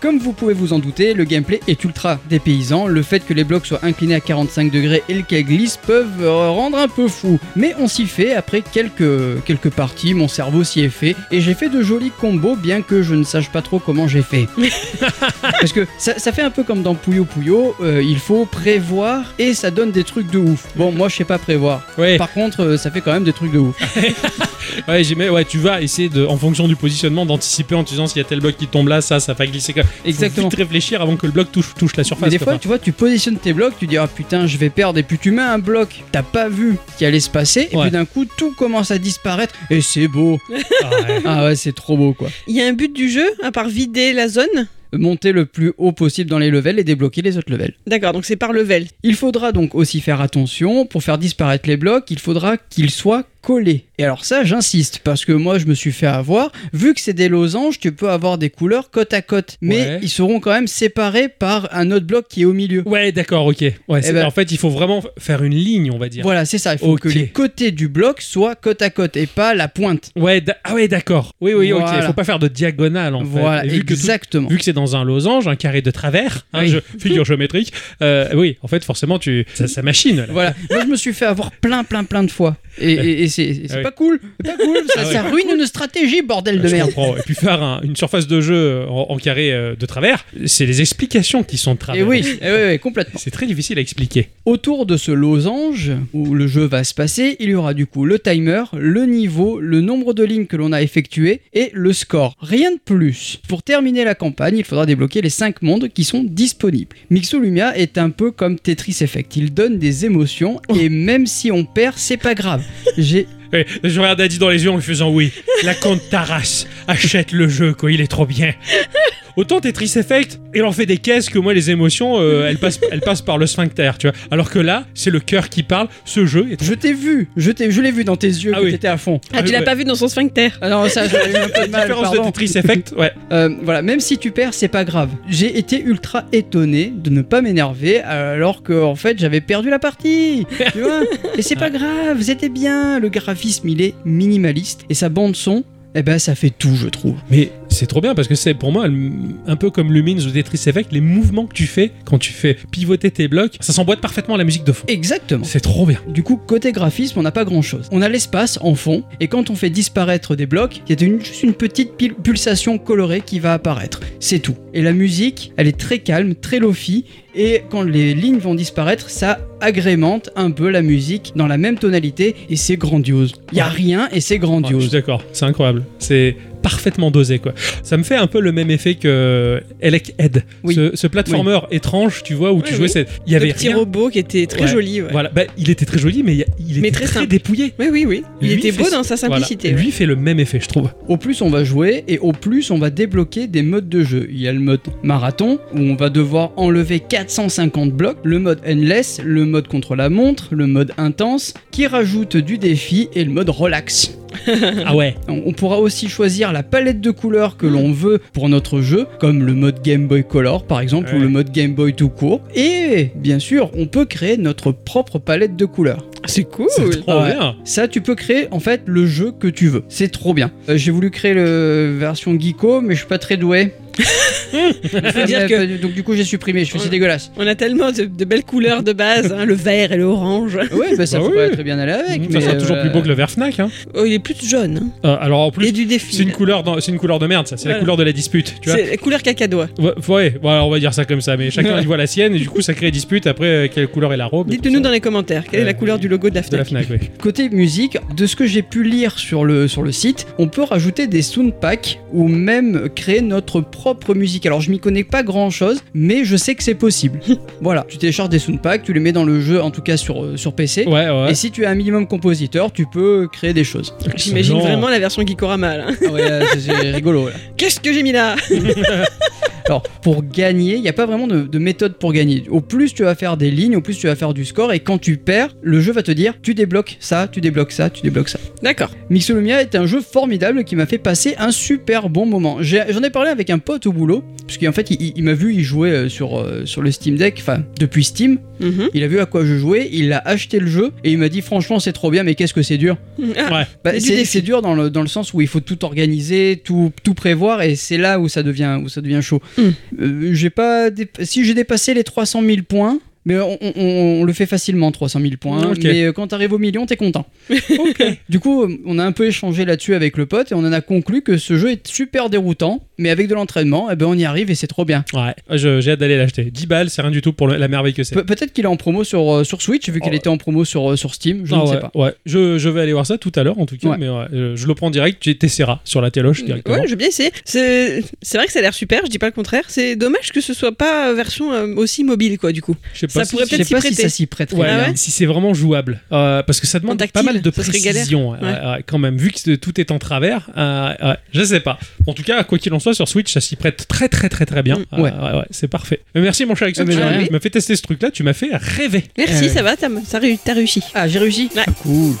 Comme vous pouvez vous en douter, le gameplay est ultra dépaysant. Le fait que les blocs soient inclinés à 45 degrés et qu'elles glissent peuvent euh, rendre un peu fou. Mais on s'y fait après quelques, quelques parties, mon cerveau s'y est fait. Et j'ai fait de jolis combos, bien que je ne sache pas trop comment j'ai fait. Parce que ça, ça fait un peu comme dans Puyo Puyo, euh, il faut prévoir et ça donne des trucs de ouf. Bon, moi je sais pas prévoir. Ouais, Par contre, euh, ça fait quand même des trucs de ouf. ouais, j'aimais, ouais, tu vas essayer de, en fonction du positionnement, d'anticiper en te disant s'il y a tel bloc qui tombe là, ça, ça va glisser. comme- Faut Exactement. vite réfléchir avant que le bloc touche, touche la surface. Mais des quoi. fois, tu vois, tu positionnes tes blocs, tu dis ah putain, je vais perdre, et puis tu mets un bloc, t'as pas vu ce qui allait se passer, et Ouais. puis d'un coup, tout commence à disparaître, et c'est beau. Ah ouais. ah ouais, c'est trop beau quoi. Il y a un but du jeu, à part vider la zone. Monter le plus haut possible dans les levels et débloquer les autres levels. D'accord, donc c'est par level. Il faudra donc aussi faire attention, pour faire disparaître les blocs, il faudra qu'ils soient collés. Et alors ça, j'insiste, parce que moi, je me suis fait avoir. Vu que c'est des losanges, tu peux avoir des couleurs côte à côte, mais Ouais. ils seront quand même séparés par un autre bloc qui est au milieu. Ouais, d'accord, ok. Ouais, c'est- ben- En fait, il faut vraiment faire une ligne, on va dire. Voilà, c'est ça. Il faut que les côtés du bloc soient côte à côte et pas la pointe. Ouais, ah ouais, d'accord. Oui, oui, ok. Il faut pas faire de diagonale en Voilà, fait. Que tout- exactement. Vu que c'est dans un losange, un carré de travers, hein, Oui. je- figure géométrique, euh, oui, en fait, forcément, tu, ça, ça machine. là. Voilà, moi je me suis fait avoir plein, plein, plein de fois. Et, et- et c'est c'est Ah oui. pas cool, c'est pas cool, ça, Ah oui. ça ruine une stratégie, bordel de Je merde. comprends. Et puis faire un- une surface de jeu en, en carré euh, de travers, c'est les explications qui sont de travers. Et oui, oui, oui, complètement. C'est très difficile à expliquer. Autour de ce losange où le jeu va se passer, il y aura du coup le timer, le niveau, le nombre de lignes que l'on a effectuées et le score. Rien de plus. Pour terminer la campagne, il faudra débloquer les 5 mondes qui sont disponibles. Mixo Lumia est un peu comme Tetris Effect. Il donne des émotions et même si on perd, c'est pas grave. J'ai Ouais, je regarde Adi dans les yeux en lui faisant oui. La compte Taras achète le jeu, quoi. Il est trop bien. Autant Tetris Effect, il en fait des caisses que moi, les émotions, euh, elles, passent, elles passent par le sphincter, tu vois. Alors que là, c'est le cœur qui parle. Ce jeu est Je t'ai vu, je t'ai, je l'ai vu dans tes yeux Ah que oui. t'étais à fond. Ah, tu ouais. l'as pas vu dans son sphincter Ah non, ça, j'avais eu un peu de mal, différence de pardon. Tetris Effect, ouais. Euh, voilà, même si tu perds, c'est pas grave. J'ai été ultra étonné de ne pas m'énerver alors que en fait j'avais perdu la partie. tu vois Et c'est pas grave, c'était bien. Le graphisme il est minimaliste et sa bande son, eh ben ça fait tout, je trouve. Mais c'est trop bien parce que c'est pour moi un peu comme Lumines ou Tetris Effect, les mouvements que tu fais quand tu fais pivoter tes blocs, ça s'emboîte parfaitement à la musique de fond. Exactement. C'est trop bien. Du coup, côté graphisme, on n'a pas grand chose. On a l'espace en fond, et quand on fait disparaître des blocs, il y a une- juste une petite pulsation colorée qui va apparaître. C'est tout. Et la musique, elle est très calme, très lofi, et quand les lignes vont disparaître, ça agrémente un peu la musique dans la même tonalité, et c'est grandiose. Il y a rien, et c'est Ouais, je suis grandiose. d'accord, c'est incroyable. C'est parfaitement dosé quoi. Ça me fait un peu le même effet que Elec Head, Oui. ce, ce platformer étrange, tu vois, où tu jouais oui. cette... il y avait le petit rien. robot qui était très Ouais. joli. ouais. Voilà, bah, il était très joli mais il, y a- il était Mais très, dépouillé. Oui, oui, oui. Il Lui était beau dans sa Voilà. simplicité. ouais. Lui fait le même effet, je trouve. Au plus on va jouer et au plus on va débloquer des modes de jeu. Il y a le mode marathon où on va devoir enlever 450 blocs, le mode endless, le mode contre la montre, le mode intense qui rajoute du défi et le mode relax. ah ouais. On on pourra aussi choisir la palette de couleurs que l'on veut pour notre jeu, comme le mode Game Boy Color par exemple, Ouais. ou le mode Game Boy tout court. Et bien sûr, on peut créer notre propre palette de couleurs. C'est cool. C'est trop Ouais. bien. Ça, tu peux créer en fait le jeu que tu veux. C'est trop bien. Euh, J'ai voulu créer le version Geeko, mais je suis pas très doué. faut dire Euh, que- Donc du coup, j'ai supprimé. Je fais c'est Ouais. dégueulasse. On a tellement de, de belles couleurs de base, hein, le vert et le orange. Ouais, bah ça Bah pourrait oui. très bien aller avec. ça mais, sera toujours euh, plus beau que le vert Fnac. Hein. Oh, il est plus jaune. hein. Euh, alors en plus, du défi. c'est une couleur, c'est une couleur de merde, ça. C'est la couleur de la dispute, tu vois. C'est la couleur cacadois. Ouais, ouais, voilà, on va dire ça comme ça. Mais chacun il voit la sienne et du coup ça crée dispute. Après, euh, quelle couleur est la robe Dites-nous ça. dans les commentaires quelle est la Euh, couleur du logo de la de la Fnac. Fnac, oui. Côté musique, de ce que j'ai pu lire sur le, sur le site, on peut rajouter des sound packs ou même créer notre propre musique. Alors je m'y connais pas grand chose, mais je sais que c'est possible. voilà, tu télécharges des sound packs, tu les mets dans le jeu, en tout cas sur, euh, sur PC. Ouais, ouais. Et si tu es un minimum compositeur, tu peux créer des choses. J'imagine vraiment la version Gikorama là. Ah ouais, c'est- c'est rigolo. Là. Qu'est-ce que j'ai mis là? Alors, pour gagner, il n'y a pas vraiment de, de méthode pour gagner. Au plus tu vas faire des lignes, au plus tu vas faire du score, et quand tu perds, le jeu va te dire tu débloques ça, tu débloques ça, tu débloques ça. D'accord. Mixolomia est un jeu formidable qui m'a fait passer un super bon moment. J'en ai, parlé avec un pote au boulot, puisqu'en fait, il, il- il m'a vu y jouer euh, sur, euh, sur le Steam Deck, enfin, depuis Steam. Mhm. Il a vu à quoi je jouais, il a acheté le jeu, et il m'a dit franchement, c'est trop bien, mais qu'est-ce que c'est dur? Ouais. Bah, c'est dur dans le, dans le sens où il faut tout organiser, tout, tout prévoir, et c'est là où ça devient, où ça devient chaud. Euh, j'ai pas dép- si j'ai dépassé les 300 000 points, mais on, on- on le fait facilement 300 000 points. Ok. Mais euh, quand t'arrives au million, t'es content. du coup, euh, on a un peu échangé là-dessus avec le pote et on en a conclu que ce jeu est super déroutant, mais avec de l'entraînement, eh ben on y arrive et c'est trop bien. Ouais, je- j'ai hâte d'aller l'acheter. 10 balles, c'est rien du tout pour le- la merveille que c'est. Pe- Peut-être qu'il est en promo sur, euh, sur Switch, vu qu'il Oh. était en promo sur, euh, sur Steam, je Ah ne sais pas. ouais. Je, je vais aller voir ça tout à l'heure en tout cas, Ouais. mais ouais, euh, je le prends direct, tu t'essaieras sur la téloche directement. Ouais, je veux bien essayer. C'est c'est vrai que ça a l'air super, je dis pas le contraire. C'est dommage que ce soit pas version euh, aussi mobile, quoi, du coup. Je sais ça pas si- pourrait peut-être s'y si prêter. ça s'y prête. Ouais, Ah ouais si c'est vraiment jouable. Euh, parce que ça demande pas mal de précision, ouais, ouais, ouais, quand même, vu que tout est en travers. euh, ouais, je sais pas. En tout cas, quoi qu'il en soit, sur Switch, ça s'y prête très très très très bien. Mm. Euh, Ouais. ouais, c'est parfait. Mais merci mon cher Ah, mais tu m'as- fait tester ce truc-là, tu m'as fait rêver. Merci, Euh, ça va, t'as t'as réussi. Ah, j'ai réussi Ouais. Ah, Cool.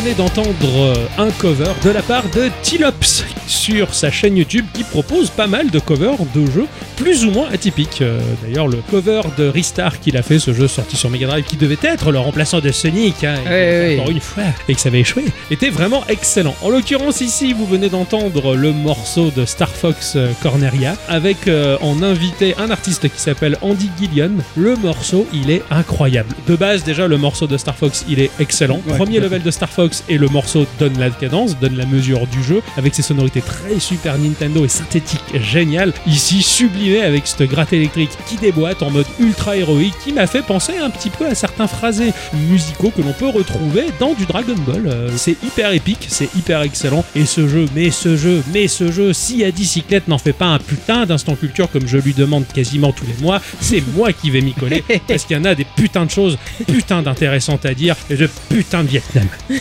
Venez d'entendre euh, un cover de la part de Tilops sur sa chaîne YouTube qui propose pas mal de covers de jeux plus ou moins atypiques. Euh, D'ailleurs, le cover de Ristar qu'il a fait, ce jeu sorti sur Mega Drive qui devait être le remplaçant de Sonic, hein, Ouais, ouais, encore une fois, et que ça avait échoué, était vraiment excellent. En l'occurrence, ici, vous venez d'entendre le morceau de Star Fox euh, Corneria avec euh, en invité un artiste qui s'appelle Andy Gillian. Le morceau, il est incroyable. De base, déjà, le morceau de Star Fox, il est excellent. Ouais, Premier level de Star Fox et le morceau donne la cadence, donne la mesure du jeu avec ses sonorités très Super Nintendo et synthétiques génial. Ici, sublimé avec cette gratte électrique qui déboîte en mode ultra héroïque qui m'a fait penser un petit peu à certains phrasés musicaux que l'on peut retrouver dans du Dragon Ball. Euh, c'est hyper épique, c'est hyper excellent. Et ce jeu, mais ce jeu, mais ce jeu, si à bicyclette n'en fait pas un putain d'instant culture comme je lui demande quasiment tous les mois, c'est moi qui vais m'y coller parce qu'il y en a des putains de choses, putain d'intéressantes à dire et de putain de Vietnam.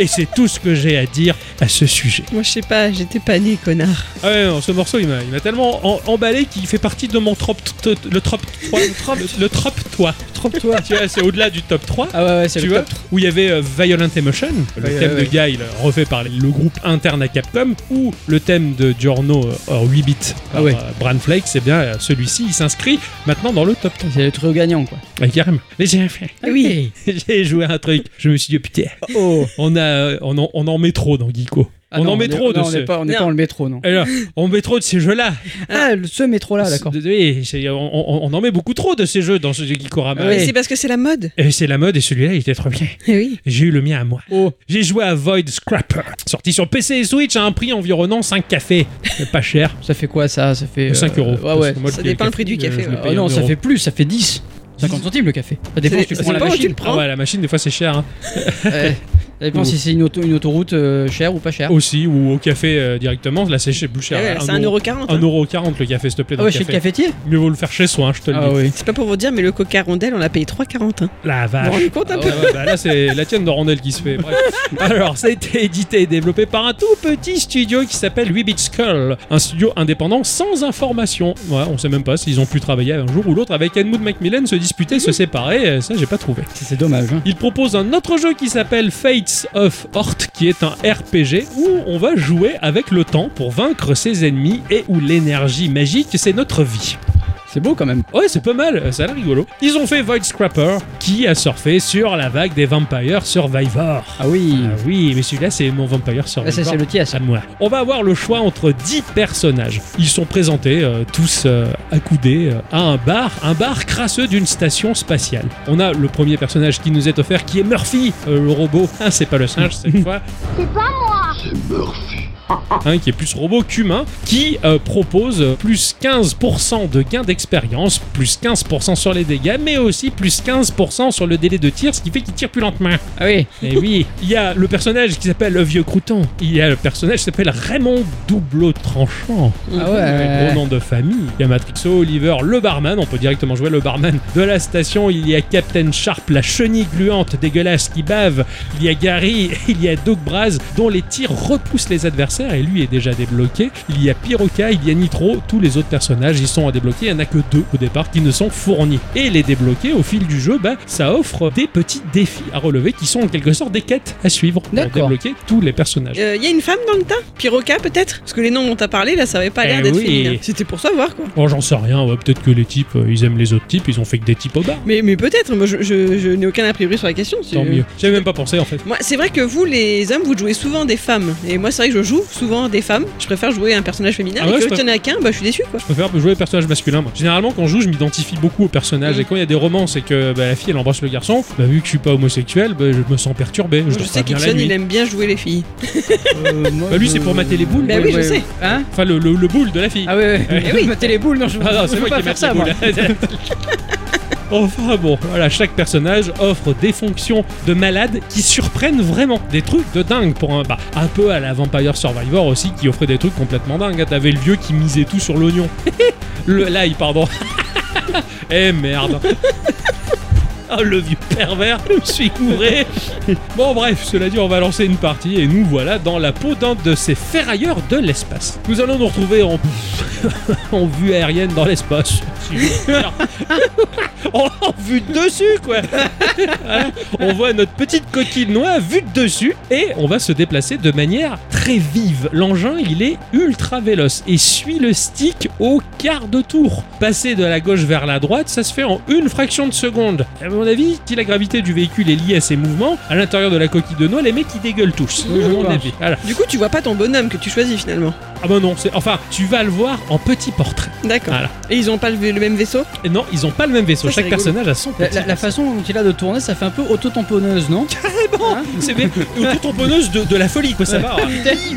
Et c'est tout ce que j'ai à dire à ce sujet. Moi, je sais pas, j'étais pas né, connard. Ah ouais, non, ce morceau, il m'a, il m'a tellement en- emballé qu'il fait partie de mon trop, t- le trop 3, le, le trop toi. Tu vois, c'est au-delà du top 3. Ah ouais, ouais, c'est tu le vois, top. où il y avait euh, Violent Emotion, le Ouais, thème ouais, de Guile refait par le groupe interne à Capcom, ou le thème de Giorno euh, en 8 bits par Ah ouais. euh, Bran Flake, c'est bien euh, celui-ci, il s'inscrit maintenant dans le top 3. C'est le truc gagnant, quoi. Ouais, carrément. Mais j'ai fait. Oui. j'ai joué à un truc, je me suis dit, putain, Oh. on, a, euh, on, en, on en met trop dans Geeko. Ah on non, en met est- trop de non, on ce... n'est pas, on n'est pas dans le métro, non. Alors, on met trop de ces jeux-là. Ah, le- ce métro-là, d'accord. Oui, on, on- on en met beaucoup trop de ces jeux dans ce Geekorama. Ouais. C'est parce que c'est la mode. Et c'est la mode et celui-là il était trop bien. Eh oui. J'ai eu le mien à moi. Oh. J'ai joué à Void Scrapper, sorti sur PC et Switch à un prix environnant 5 cafés. C'est pas cher. Ça fait quoi, ça? Ça fait. 5 euh, euros. Ouais, ouais. Moi, Ça dépend le prix du euh, café, ouais. Ah non, ça fait plus, ça fait 10. 50 centimes le café. Ça dépend si tu prends la machine. Ah ouais, la machine, des fois, c'est cher. hein. Ça dépend Ou- si c'est une, auto, une autoroute euh, chère ou pas chère. Aussi, ou au café euh, directement. Là, c'est plus cher. Ouais, Un c'est euro- 1,40€. un euro 40 le café, s'il te plaît. Ah ouais, le chez le cafetier Mieux vaut le faire chez soi, hein, je te le Ah dis. oui. C'est pas pour vous dire, mais le coca rondelle, on l'a payé 3,40. Hein. La vache. vous rendez compte un Ah peu Ouais, ouais, bah là, c'est la tienne de rondelle qui se fait. Bref. Alors, ça a été édité et développé par un tout petit studio qui s'appelle 8-Bit Skull. Un studio indépendant sans information. Ouais, on sait même pas s'ils ont pu travailler un jour ou l'autre avec Edmund Macmillan, se disputer, se séparer. euh, Ça, j'ai pas trouvé. C'est dommage. Hein. Il propose un autre jeu qui s'appelle Of Hort, qui est un RPG où on va jouer avec le temps pour vaincre ses ennemis et où l'énergie magique, c'est notre vie. C'est beau quand même. Ouais, c'est pas mal, ça a l'air rigolo. Ils ont fait Void Scrapper, qui a surfé sur la vague des Vampire Survivor. Ah oui. Ah oui, mais celui-là, c'est mon Vampire Ah, Survivor. ça, c'est le tien, ça. à moi. On va avoir le choix entre 10 personnages. Ils sont présentés euh, tous euh, accoudés euh, à un bar, un bar crasseux d'une station spatiale. On a le premier personnage qui nous est offert qui est Murphy, euh, le robot. Ah, c'est pas le singe cette fois. Hein, qui est plus robot qu'humain, qui euh, propose plus 15% de gain d'expérience, plus 15% sur les dégâts, mais aussi plus 15% sur le délai de tir, ce qui fait qu'il tire plus lentement. Ah oui. Et oui, il y a le personnage qui s'appelle le vieux crouton. Il y a le personnage qui s'appelle Raymond Doubleau Tranchant. Ah ouais. Gros nom de famille. Il y a Matrixo, Oliver, le barman. On peut directement jouer le barman de la station. Il y a Captain Sharp, la chenille gluante dégueulasse qui bave. Il y a Gary, il y a Doug Braz, dont les tirs repoussent les adversaires et lui est déjà débloqué. Il y a Piroca, il y a Nitro. Tous les autres personnages, ils sont à débloquer. Il n'y en a que deux au départ qui ne sont fournis. Et les débloquer au fil du jeu, bah, ça offre des petits défis à relever qui sont en quelque sorte des quêtes à suivre pour débloquer tous les personnages. Il y a une femme dans le tas? Piroca peut-être? Parce que les noms dont t'as parlé là, ça avait pas l'air Eh d'être oui. féminin. C'était pour savoir quoi. Bon, j'en sais rien. ouais, Peut-être que les types, euh, ils aiment les autres types. Ils ont fait que des types au bar. Mais, mais peut-être, moi je, je- je n'ai aucun a priori sur la question. Tant mieux. J'avais même pas pensé en fait. Moi, c'est vrai que vous, les hommes, vous jouez souvent des femmes. Et moi, c'est vrai que je joue souvent des femmes. Je préfère jouer un personnage féminin. Ah ouais, et je que je tiens à qu'un, bah je suis déçu quoi. Je préfère jouer les personnages masculins. Moi. Généralement, quand je joue, je m'identifie beaucoup au personnage. Mm. Et quand il y a des romances et que bah, la fille elle embrasse le garçon, bah, vu que je suis pas homosexuel, bah, je me sens perturbé. Je, sais qu'Ixon, il aime bien jouer les filles. Euh, moi, Bah, lui, je- c'est pour mater les boules. Bah oui, je sais. Hein Enfin, le, le, le boule de la fille. Ah ouais, ouais. Eh oui. Mater les boules, non, je, Ah non, c'est peux moi pas qui ça, les moi. boules. Enfin bon, voilà, chaque personnage offre des fonctions de malade qui surprennent vraiment. Des trucs de dingue pour un. Bah, un peu à la Vampire Survivor aussi, qui offrait des trucs complètement dingues. hein. T'avais le vieux qui misait tout sur l'oignon. le l'ail, pardon. eh merde. Oh, le vieux pervers, je me suis couré. Bon bref, cela dit, on va lancer une partie et nous voilà dans la peau d'un de ces ferrailleurs de l'espace. Nous allons nous retrouver en, vue aérienne dans l'espace. si en, vue de dessus quoi. Voilà. On voit notre petite coquille noire vue de dessus et on va se déplacer de manière très vive. L'engin il est ultra véloce et suit le stick au quart de tour. Passer de la gauche vers la droite, ça se fait en une fraction de seconde. À mon avis, si la gravité du véhicule est liée à ces mouvements, à l'intérieur de la coquille de noix, les mecs ils dégueulent tous. Oui, je À mon avis. Voilà. Du coup, tu vois pas ton bonhomme que tu choisis finalement. Ah bah non, c'est enfin, tu vas le voir en petit portrait. D'accord. Voilà. Et ils ont pas le, le même vaisseau? Et non, ils ont pas le même vaisseau. Ça, Chaque rigolo. personnage a son La, petit. la- la façon dont il a de tourner, ça fait un peu auto-tamponneuse, non? Hein? C'est bien. Auto-tamponneuse de, de la folie, quoi. Ça va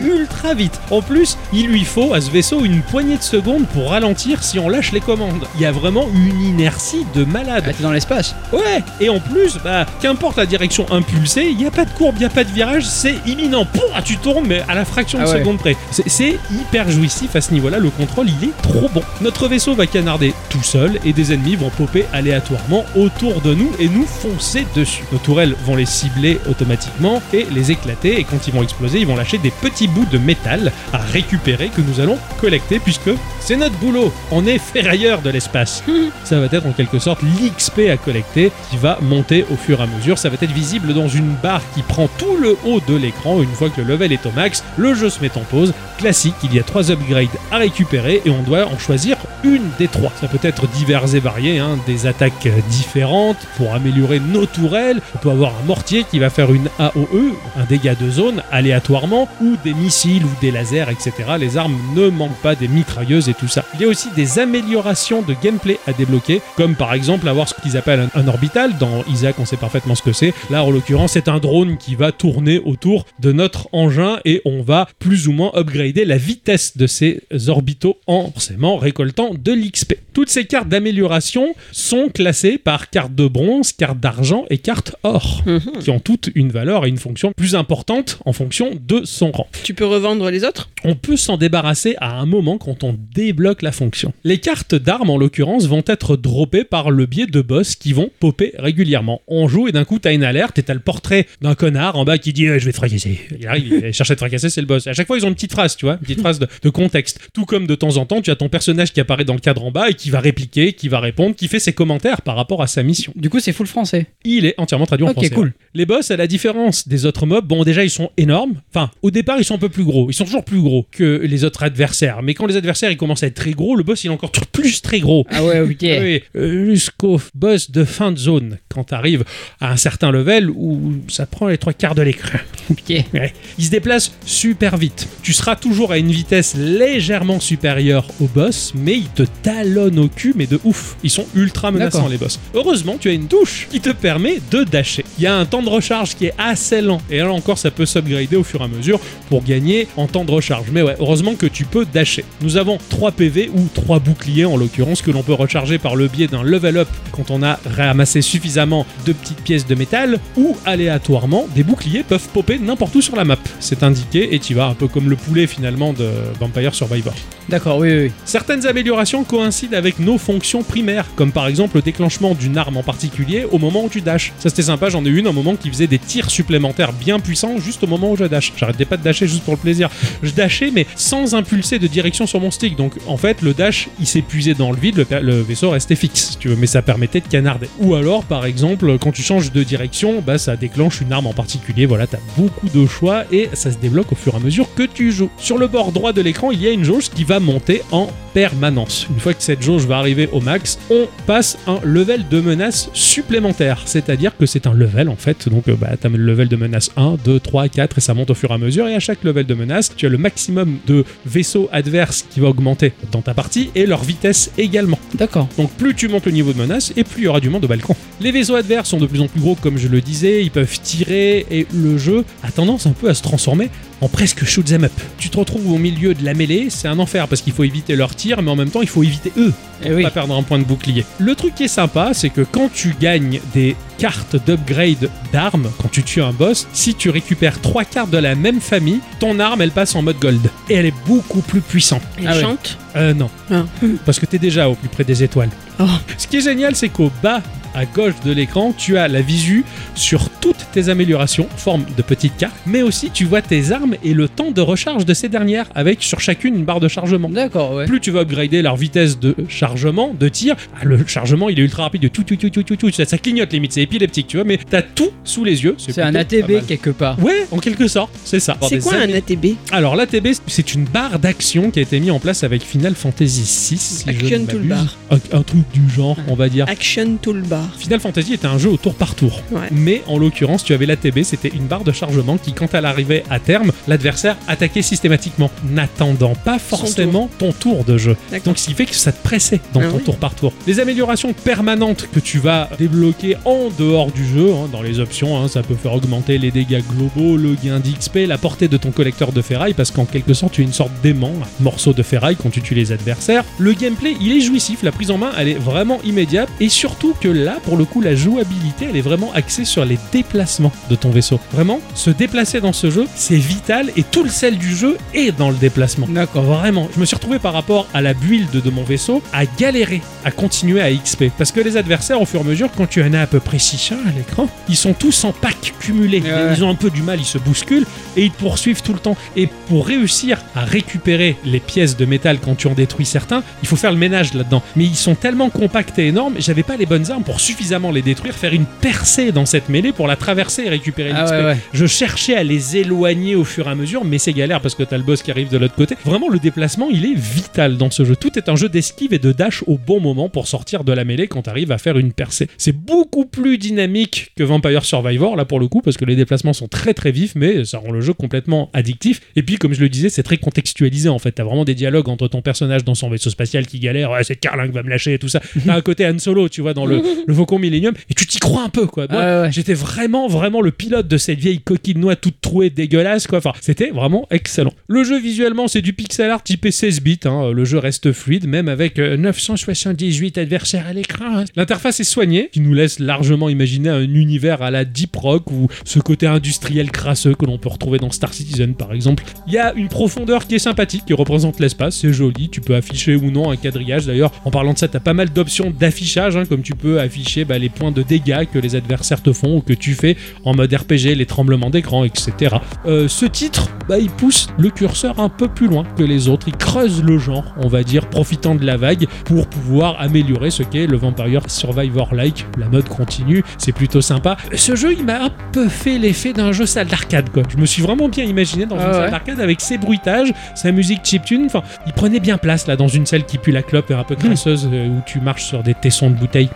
ultra vite. En plus, il lui faut à ce vaisseau une poignée de secondes pour ralentir si on lâche les commandes. Il y a vraiment une inertie de malade. Ah, t'es dans l'espace. Ouais. Et en plus, bah, qu'importe la direction impulsée, il n'y a pas de courbe, il n'y a pas de virage, c'est imminent. Pouah, tu tournes, mais à la fraction de Ah ouais. seconde près. C'est- C'est hyper jouissif à ce niveau-là. Le contrôle, il est trop bon. Notre vaisseau va canarder tout seul et des ennemis vont popper aléatoirement autour de nous et nous foncer dessus. Nos tourelles vont les cibler automatiquement et les éclater. Et quand ils vont exploser, ils vont lâcher des petits bouts de métal à récupérer que nous allons collecter puisque c'est notre boulot. On est ferrailleurs de l'espace. Ça va être en quelque sorte l'XP à collecter qui va monter au fur et à mesure. Ça va être visible dans une barre qui prend tout le haut de l'écran. Une fois que le level est au max, le jeu se met en pause. Classique, il y a trois upgrades à récupérer et on doit en choisir une des trois. Ça peut être divers et varié, hein, des attaques différentes pour améliorer nos tourelles. On peut avoir un mortier qui va faire une AOE, un dégât de zone aléatoirement, ou des missiles ou des lasers, etc. Les armes ne manquent pas des mitrailleuses et tout ça. Il y a aussi des améliorations de gameplay à débloquer, comme par exemple avoir ce qu'ils appellent un, un orbital. Dans Isaac, on sait parfaitement ce que c'est. Là, en l'occurrence, c'est un drone qui va tourner autour de notre engin et on va plus ou moins upgrader la vitesse de ces orbitaux en forcément récoltant de l'XP. Toutes ces cartes d'amélioration sont classées par carte de bronze, carte d'argent et carte or, Mhm. qui ont toutes une valeur et une fonction plus importante en fonction de son rang. Tu peux revendre les autres? On peut s'en débarrasser à un moment quand on débloque la fonction. Les cartes d'armes, en l'occurrence, vont être droppées par le biais de boss qui vont popper régulièrement. On joue et d'un coup, t'as une alerte et t'as le portrait d'un connard en bas qui dit Eh, Je vais te fracasser. Il arrive, il cherche à te fracasser, c'est le boss. À chaque fois, ils ont une petite phrase, tu vois, une petite phrase de, de contexte. Tout comme de temps en temps, tu as ton personnage qui apparaît dans le cadre en bas et qui va répliquer, qui va répondre, qui fait ses commentaires par rapport à sa mission. Du coup, c'est full français. Il est entièrement traduit en Ok, français. cool. ouais. Les boss, à la différence des autres mobs, bon, déjà, ils sont énormes. Enfin, au départ, ils sont un peu plus gros. Ils sont toujours plus gros que les autres adversaires. Mais quand les adversaires, ils commencent à être très gros, le boss, il est encore plus très gros. Ah ouais, ok. Oui, euh, jusqu'au boss de fin de zone, quand tu arrives à un certain level où ça prend les trois quarts de l'écran. Ok. Ouais. Il se déplace super vite. Tu seras toujours à une vitesse légèrement supérieure au boss, mais il te talonne au cul, mais de ouf. Ils sont ultra menaçants, les boss. Heureusement, tu as une touche qui te permet de dasher. Il y a un temps de recharge qui est assez lent, et là encore, ça peut s'upgrader au fur et à mesure pour gagner en temps de recharge. Mais ouais, heureusement que tu peux dasher. Nous avons 3 PV ou 3 boucliers en l'occurrence que l'on peut recharger par le biais d'un level up quand on a ramassé suffisamment de petites pièces de métal ou aléatoirement des boucliers peuvent popper n'importe où sur la map. C'est indiqué et tu vas un peu comme le poulet finalement de Vampire Survivor. D'accord, oui, oui, oui. Certaines améliorations coïncident avec nos fonctions primaires, comme par exemple le déclenchement d'une arme en particulier au moment où tu dashes. Ça c'était sympa, j'en ai une un moment qui faisait des tirs supplémentaires bien puissants juste au moment où je dash. J'arrêtais pas de dasher juste pour le plaisir. Je dashais mais sans impulser de direction sur mon stick. Donc en fait le dash il s'épuisait dans le vide, le, vaisseau restait fixe, si tu veux, mais ça permettait de canarder. Ou alors par exemple quand tu changes de direction, bah ça déclenche une arme en particulier. Voilà, t'as beaucoup de choix et ça se débloque au fur et à mesure que tu joues. Sur le bord droit de l'écran, il y a une jauge qui va monter en permanence. Une fois que cette jauge va arriver au max, on passe un level de menace supplémentaire. C'est-à-dire que c'est un level en fait. Donc euh, bah, tu as le level de menace 1, 2, 3, 4 et ça monte au fur et à mesure. Et à chaque level de menace, tu as le maximum de vaisseaux adverses qui va augmenter dans ta partie et leur vitesse également. D'accord. Donc plus tu montes le niveau de menace et plus il y aura du monde au balcon. Les vaisseaux adverses sont de plus en plus gros comme je le disais, ils peuvent tirer et le jeu a tendance un peu à se transformer en presque shoot them up. Tu te retrouves au milieu de la mêlée, c'est un enfer parce qu'il faut éviter leurs tirs mais en même temps il faut éviter eux Eh oui. pas perdre un point de bouclier. Le truc qui est sympa, c'est que quand tu gagnes des cartes d'upgrade d'armes, quand tu tues un boss, si tu récupères trois cartes de la même famille, ton arme elle passe en mode gold. Et elle est beaucoup plus puissante. Elle Ah ouais. chante Euh non. Ah. Parce que t'es déjà au plus près des étoiles. Oh. Ce qui est génial, c'est qu'au bas à gauche de l'écran, tu as la visu sur toutes tes améliorations, forme de petite carte, mais aussi tu vois tes armes et le temps de recharge de ces dernières, avec sur chacune une barre de chargement. D'accord, ouais. Plus tu vas upgrader leur vitesse de chargement, de tir, ah, le chargement il est ultra rapide, de tout, tout, tout, tout, tout, tout, ça, ça clignote limite, c'est épileptique, tu vois, mais t'as tout sous les yeux. C'est un ATB quelque part. Ouais, en quelque sorte, c'est ça. C'est quoi un ATB Alors l'ATB, c'est une barre d'action qui a été mise en place avec Final Fantasy VI. Si Action toolbar. Un, un truc du genre, on va dire. Action Toolbar. Final Fantasy était un jeu au tour par tour. Ouais. Mais en l'occurrence, tu avais l'ATB, c'était une barre de chargement qui, quand elle arrivait à terme, l'adversaire attaquait systématiquement, n'attendant pas forcément ton tour de jeu. Donc ce qui fait que ça te pressait dans Ah ton oui. tour par tour. Les améliorations permanentes que tu vas débloquer en dehors du jeu, hein, dans les options, hein, ça peut faire augmenter les dégâts globaux, le gain d'XP, la portée de ton collecteur de ferraille, parce qu'en quelque sorte tu es une sorte d'aimant, un morceau de ferraille quand tu tues les adversaires. Le gameplay, il est jouissif, la prise en main, elle est vraiment immédiate, et surtout que là, pour le coup, la jouabilité, elle est vraiment axée sur les déplacements de ton vaisseau. Vraiment, se déplacer dans ce jeu, c'est vital, et tout le sel du jeu est dans le déplacement. D'accord. Vraiment, je me suis retrouvé par rapport à la build de mon vaisseau à galérer à continuer à XP. Parce que les adversaires, au fur et à mesure, quand tu en as à peu près 6 à l'écran, ils sont tous en pack cumulé. Ouais. Ils ont un peu du mal, ils se bousculent et ils te poursuivent tout le temps. Et pour réussir à récupérer les pièces de métal quand tu en détruis certains, il faut faire le ménage là-dedans. Mais ils sont tellement compacts et énormes, j'avais pas les bonnes armes pour suffisamment les détruire, faire une percée dans cette mêlée pour la traverser et récupérer Ah l'XP. ouais, ouais. Je cherchais à les éloigner au fur et à mesure, mais c'est galère parce que t'as le boss qui arrive de l'autre côté. Vraiment, le déplacement, il est vital dans ce jeu. Tout est un jeu d'esquive et de dash au bon moment pour sortir de la mêlée quand t'arrives à faire une percée. C'est beaucoup plus dynamique que Vampire Survivor, là pour le coup, parce que les déplacements sont très très vifs, mais ça rend le jeu complètement addictif. Et puis, comme je le disais, c'est très contextualisé en fait. T'as vraiment des dialogues entre ton personnage dans son vaisseau spatial qui galère, ouais, c'est Carlin qui va me lâcher et tout ça. T'as un côté Han Solo, tu vois, dans le, le Faucon Millennium, et tu t'y crois un peu, quoi. Moi, Ah ouais, ouais. J'étais vraiment, vraiment le pilote de cette vieille coquille de noix toute trouée, dégueulasse, quoi. Enfin, c'était vraiment excellent. Le jeu, visuellement, c'est du pixel art typé 16 bits. hein. Le jeu reste fluide, même avec euh, 978 adversaires à l'écran. L'interface est soignée, qui nous laisse largement imaginer un univers à la Deep Rock ou ce côté industriel crasseux que l'on peut retrouver dans Star Citizen, par exemple. Il y a une profondeur qui est sympathique, qui représente l'espace. C'est joli. Tu peux afficher ou non un quadrillage. D'ailleurs, en parlant de ça, t'as pas mal d'options d'affichage, hein, comme tu peux afficher bah, les points de dégâts que les adversaires te font ou que tu fais en mode RPG, les tremblements d'écran, etc. Euh, ce titre, bah, il pousse le curseur un peu plus loin que les autres. Il creuse le genre, on va dire, profitant de la vague pour pouvoir améliorer ce qu'est le Vampire Survivor-like. La mode continue, c'est plutôt sympa. Ce jeu, il m'a un peu fait l'effet d'un jeu salle d'arcade, quoi. Je me suis vraiment bien imaginé dans Ah une ouais. salle d'arcade avec ses bruitages, sa musique chiptune. Enfin, il prenait bien place là dans une salle qui pue la clope et un peu crasseuse euh, où tu marches sur des tessons de bouteilles.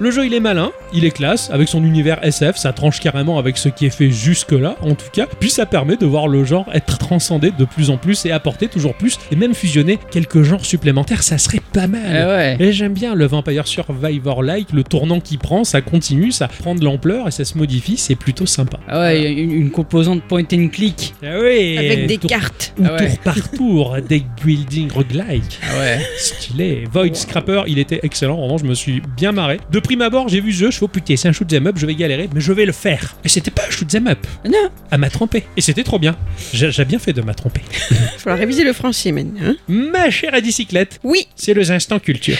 Le jeu, il est malin, il est classe, avec son univers SF, ça tranche carrément avec ce qui est fait jusque-là, en tout cas. Puis ça permet de voir le genre être transcendé de plus en plus et apporter toujours plus, et même fusionner quelques genres supplémentaires, ça serait pas mal. Ah ouais. Et j'aime bien le Vampire Survivor-like, le tournant qu'il prend, ça continue, ça prend de l'ampleur et ça se modifie, c'est plutôt sympa. Ah ouais, une, une composante point and click. Ah oui Avec des tour- cartes. Ou Ah ouais. tour par tour, deck building roguelike. Ah ouais. Stylé. Void Scrapper, il était excellent. Vraiment, je me suis bien marré. De prime abord, j'ai vu ce jeu, je fais oh putain, c'est un shoot 'em up, je vais galérer, mais je vais le faire. Et c'était pas un shoot 'em up. Non. À m'a trompé. Et c'était trop bien. J'ai j'ai bien fait de m'a tromper. Il va falloir réviser le français maintenant. hein. Ma chère à bicyclette, oui, c'est les instants culture.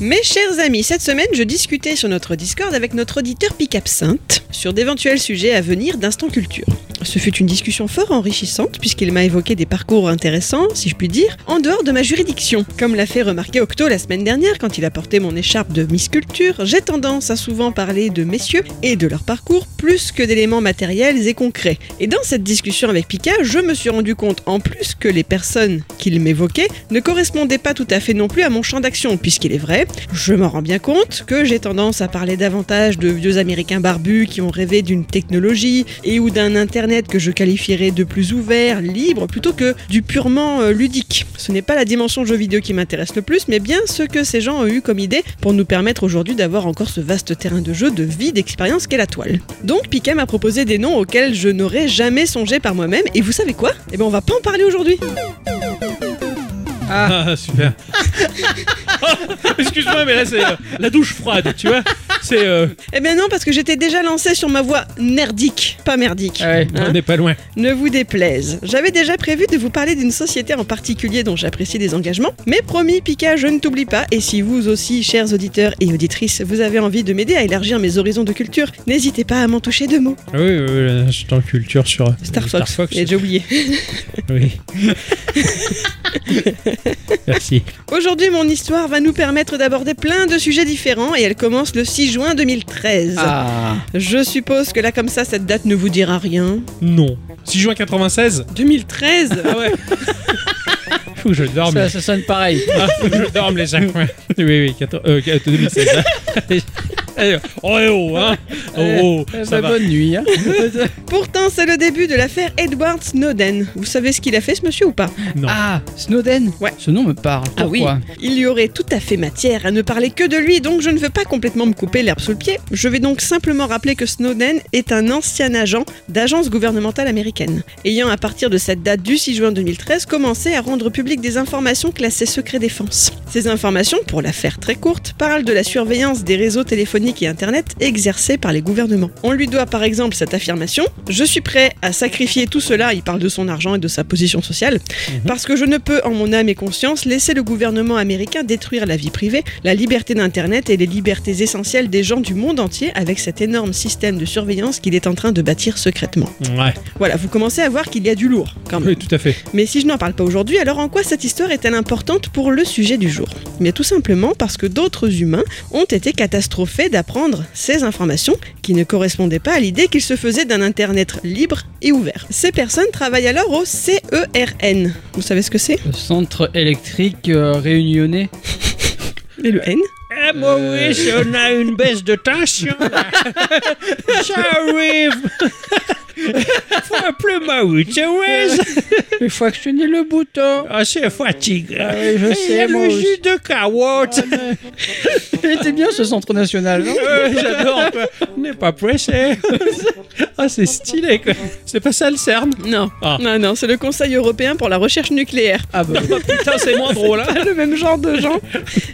Mes chers amis, cette semaine, je discutais sur notre Discord avec notre auditeur Pic Absinthe sur d'éventuels sujets à venir d'Instant Culture. Ce fut une discussion fort enrichissante puisqu'il m'a évoqué des parcours intéressants, si je puis dire, en dehors de ma juridiction. Comme l'a fait remarquer Octo la semaine dernière quand il a porté mon écharpe de Miss Culture, j'ai tendance à souvent parler de messieurs et de leur parcours plus que d'éléments matériels et concrets. Et dans cette discussion avec Pika, je me suis rendu compte en plus que les personnes qu'il m'évoquait ne correspondaient pas tout à fait non plus à mon champ d'action, puisqu'il est vrai, je m'en rends bien compte que j'ai tendance à parler davantage de vieux américains barbus qui ont rêvé d'une technologie et ou d'un internet que je qualifierais de plus ouvert, libre, plutôt que du purement euh, ludique. Ce n'est pas la dimension jeu vidéo qui m'intéresse le plus, mais bien ce que ces gens ont eu comme idée pour nous permettre aujourd'hui d'avoir encore ce vaste terrain de jeu, de vie, d'expérience qu'est la toile. Donc Pika m'a proposé des noms auxquels je n'aurais jamais songé par moi-même, et vous savez quoi? Eh bien on va pas en parler aujourd'hui Ah, super. Excuse-moi, mais là, c'est euh, la douche froide, tu vois. C'est. euh, Eh bien non, parce que j'étais déjà lancé sur ma voie nerdique, pas merdique. Ouais. Hein on n'est pas loin. Ne vous déplaise. J'avais déjà prévu de vous parler d'une société en particulier dont j'apprécie les engagements, mais promis, Pika, je ne t'oublie pas. Et si vous aussi, chers auditeurs et auditrices, vous avez envie de m'aider à élargir mes horizons de culture, n'hésitez pas à m'en toucher deux mots. Ah oui, oui, oui, l'instant culture sur euh, Star Fox. J'ai oublié. Oui. Merci. Aujourd'hui, mon histoire va nous permettre d'aborder plein de sujets différents et elle commence le 6 juin 2013. Ah. Je suppose que là, comme ça, cette date ne vous dira rien. Non. 6 juin 96 2013 Ah ouais. Faut que je dorme. Ça, ça sonne pareil. Ah, faut que je dorme les points. Oui, oui, 14, euh, 2016. Allez, oh, eh, oh, hein. Oh, oh, Eh, ça bah, va. bonne nuit. hein. Pourtant, c'est le début de l'affaire Edward Snowden. Vous savez ce qu'il a fait, ce monsieur, ou pas? Non. ah, Snowden? Ouais. Ce nom me parle. Ah oui, il y aurait tout à fait matière à ne parler que de lui, donc je ne veux pas complètement me couper l'herbe sous le pied. Je vais donc simplement rappeler que Snowden est un ancien agent d'agence gouvernementale américaine, ayant à partir de cette date du 6 juin 2013 commencé à rendre public des informations classées secret défense. Ces informations, pour la faire très courte, parlent de la surveillance des réseaux téléphoniques et Internet exercés par les gouvernements. On lui doit par exemple cette affirmation Je suis prêt à sacrifier tout cela, il parle de son argent et de sa position sociale, parce que je ne peux, en mon âme et conscience, laisser le gouvernement américain détruire la vie privée, la liberté d'Internet et les libertés essentielles des gens du monde entier avec cet énorme système de surveillance qu'il est en train de bâtir secrètement. Ouais, Voilà, vous commencez à voir qu'il y a du lourd, quand même. oui, tout à fait. Mais si je n'en parle pas aujourd'hui, alors en quoi cette histoire est-elle importante pour le sujet du jour? Mais tout simplement parce que d'autres humains ont été catastrophés d'apprendre ces informations qui ne correspondaient pas à l'idée qu'ils se faisaient d'un Internet libre et ouvert. Ces personnes travaillent alors au CERN. Vous savez ce que c'est? Le centre électrique euh, réunionnais. Et le N? Eh, moi, oui, si on a une baisse de tension, là. Faut appeler ma. Il faut actionner le bouton. Ah, c'est fatigué. Ah oui, je Il y sais, a moi le jus de carotte. Il était bien ce centre national, non? Euh, J'adore, n'est pas pressé. ah, c'est stylé, quoi. C'est pas ça le CERN? Non. Ah. Non, non, c'est le Conseil européen pour la recherche nucléaire. Ah bah. Putain, c'est moins drôle, hein. Pas le même genre de gens.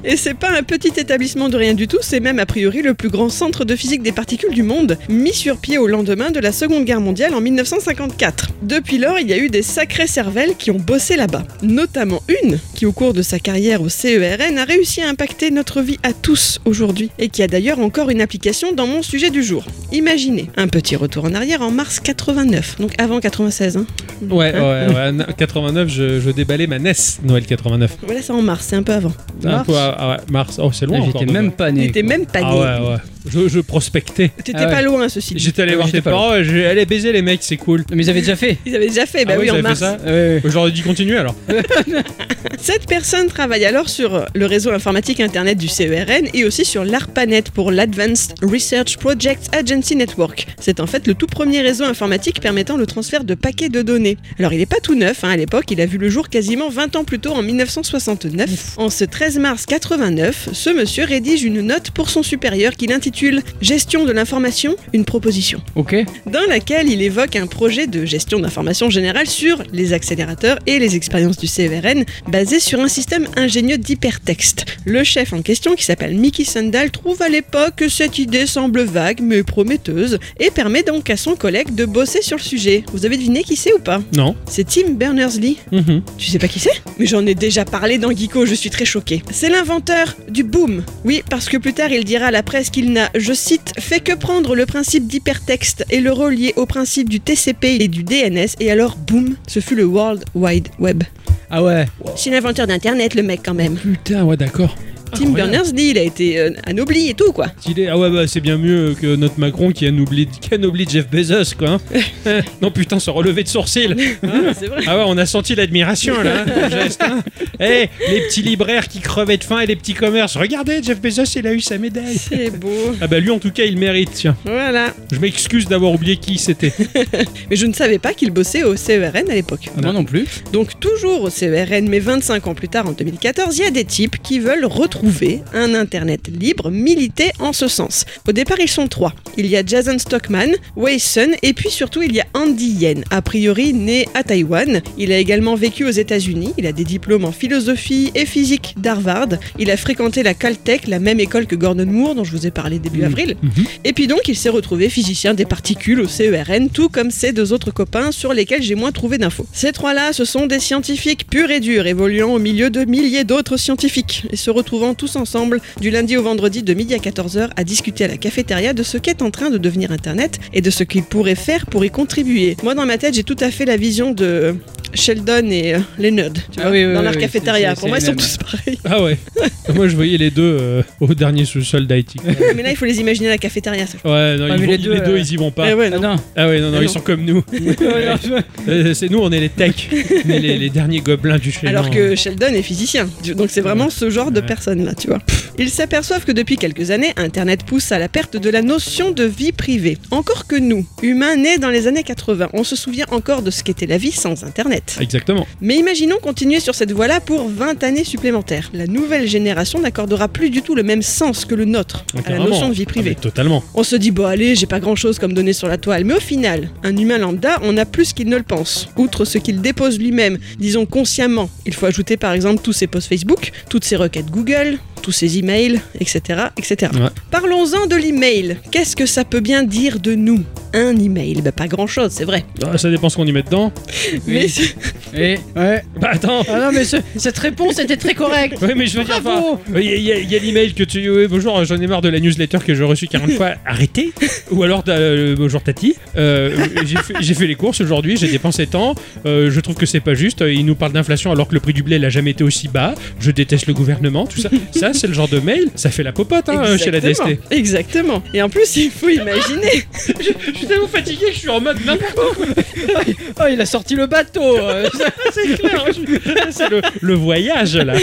Et c'est pas un petit établissement de rien du tout, c'est même a priori le plus grand centre de physique des particules du monde, mis sur pied au lendemain de la Seconde Guerre mondiale en 1954. Depuis lors, il y a eu des sacrées cervelles qui ont bossé là-bas. Notamment une qui, au cours de sa carrière au CERN, a réussi à impacter notre vie à tous aujourd'hui, et qui a d'ailleurs encore une application dans mon sujet du jour. Imaginez un petit retour en arrière en mars 89, donc avant 96. Hein. Ouais, ouais, ouais. na- 89, je, je déballais ma NES Noël 89. Voilà, c'est en mars, c'est un peu avant. Un Mars. peu, ah, ah ouais, mars. Oh, c'est loin encore. J'étais même pas né. était quoi. même pas né. Ah ouais, ouais. Je, je prospectais. T'étais Ah ouais. pas loin, ceci dit. J'étais allé Ah voir oui, tes pas parents, j'ai allé baiser les mecs, c'est cool. Mais ils avaient déjà fait. Ils avaient déjà fait, bah ah oui, ils en avaient mars. fait ça Ouais, ouais. J'aurais dû continuer alors. Cette personne travaille alors sur le réseau informatique Internet du CERN et aussi sur l'ARPANET pour l'Advanced Research Project Agency Network. C'est en fait le tout premier réseau informatique permettant le transfert de paquets de données. Alors il n'est pas tout neuf, hein, à l'époque il a vu le jour quasiment 20 ans plus tôt en 1969. En ce 13 mars 89, ce monsieur rédige une note pour son supérieur qu'il intitule Gestion de l'information, une proposition Ok. dans laquelle il évoque un projet de gestion d'information générale sur les accélérateurs et les expériences du CERN basé sur un système ingénieux d'hypertexte. Le chef en question, qui s'appelle Mickey Sandal, trouve à l'époque que cette idée semble vague mais prometteuse et permet donc à son collègue de bosser sur le sujet. Vous avez deviné qui c'est ou pas? Non. C'est Tim Berners-Lee. Mhm. Tu sais pas qui c'est? Mais j'en ai déjà parlé dans Geeko, je suis très choquée. C'est l'inventeur du boom. Oui, parce que plus tard il dira à la presse qu'il n'a, je cite, fait que prendre le principe d'hypertexte et le relier au principe du TCP et du DNS, et alors boum, ce fut le World Wide Web. Ah ouais. C'est l'inventeur d'Internet, le mec quand même. Putain, ouais, d'accord. Tim. Berners-Lee, il a été euh, anobli et tout quoi. Stylé. Ah ouais, bah c'est bien mieux que notre Macron qui anoblit, qui anoblit Jeff Bezos, quoi. hein. non, putain, ce relevé de sourcil. C'est vrai. Ah ouais, on a senti l'admiration là, hein, le geste. hein. Eh, les petits libraires qui crevaient de faim et les petits commerces. Regardez, Jeff Bezos, il a eu sa médaille. C'est beau. Ah bah lui, en tout cas, il mérite, tiens. Voilà. Je m'excuse d'avoir oublié qui c'était. Mais je ne savais pas qu'il bossait au CERN à l'époque. Ah, Moi non plus. Donc toujours au CERN, mais 25 ans plus tard, en 2014, il y a des types qui veulent retrouver trouver un Internet libre, militer en ce sens. Au départ, ils sont trois. Il y a Jason Stockman, Wei Sun et puis surtout il y a Andy Yen, a priori né à Taïwan. Il a également vécu aux États-Unis. Il a des diplômes en philosophie et physique d'Harvard. Il a fréquenté la Caltech, la même école que Gordon Moore dont je vous ai parlé début avril. Mhm. Et puis donc, il s'est retrouvé physicien des particules au CERN, tout comme ses deux autres copains sur lesquels j'ai moins trouvé d'infos. Ces trois-là, ce sont des scientifiques purs et durs, évoluant au milieu de milliers d'autres scientifiques, et se retrouvant tous ensemble du lundi au vendredi de midi à 14h à discuter à la cafétéria de ce qu'est en train de devenir Internet et de ce qu'ils pourraient faire pour y contribuer. Moi, dans ma tête, j'ai tout à fait la vision de Sheldon et euh, les nerds, tu Ah vois, oui, oui, dans leur oui, cafétéria. Pour moi, ils sont tous pareils. Ah ouais. Moi, je voyais les deux euh, au dernier sous-sol d'Haïti. Mais là, il faut les imaginer à la cafétéria. ça. Ouais, non, ils, vont- les les, deux, euh, ils y vont pas. Eh ouais, Ah non. non. Ah ouais, non, non, Ah ils non. sont comme nous. Euh, c'est nous, on est les techs. On est les, les derniers gobelins du chez Alors que Sheldon est physicien. Donc c'est vraiment ce genre de Ouais. Personne là, tu vois. Ils s'aperçoivent que depuis quelques années, Internet pousse à la perte de la notion de vie privée. Encore que nous, humains nés dans les années 80, on se souvient encore de ce qu'était la vie sans Internet. Exactement. Mais imaginons continuer sur cette voie-là pour 20 années supplémentaires. La nouvelle génération n'accordera plus du tout le même sens que le nôtre à la notion de vie Ah, privée. totalement. On se dit, bon allez, j'ai pas grand chose comme données sur la toile, mais au final, un humain lambda, on a plus qu'il ne le pense. Outre ce qu'il dépose lui-même, disons consciemment, il faut ajouter par exemple tous ses posts Facebook, toutes ses requêtes Google, école. Tous ses emails, etc. etc. Ouais. Parlons-en de l'email. Qu'est-ce que ça peut bien dire de nous Un email? Bah pas grand chose, c'est vrai. Ah, ça dépend ce qu'on y met dedans. Mais Et ouais. Bah attends. Ah non, mais ce- cette réponse était très correcte. Ouais, mais je veux dire, il y, a- l'email que tu. bonjour, j'en ai marre de la newsletter que j'ai reçue 40 fois. Arrêtez Ou alors, euh, bonjour Tati. Euh, j'ai fait, j'ai fait les courses aujourd'hui, j'ai dépensé tant. euh, je trouve que c'est pas juste. Il nous parle d'inflation alors que le prix du blé n'a jamais été aussi bas. Je déteste le gouvernement, tout ça. Ça, c'est le genre de mail, ça fait la popote hein, chez la. DST. Exactement. Et en plus, il faut imaginer. Je suis tellement fatigué que je suis en mode n'importe quoi. Oh, il a sorti le bateau. C'est clair. C'est le, le voyage là.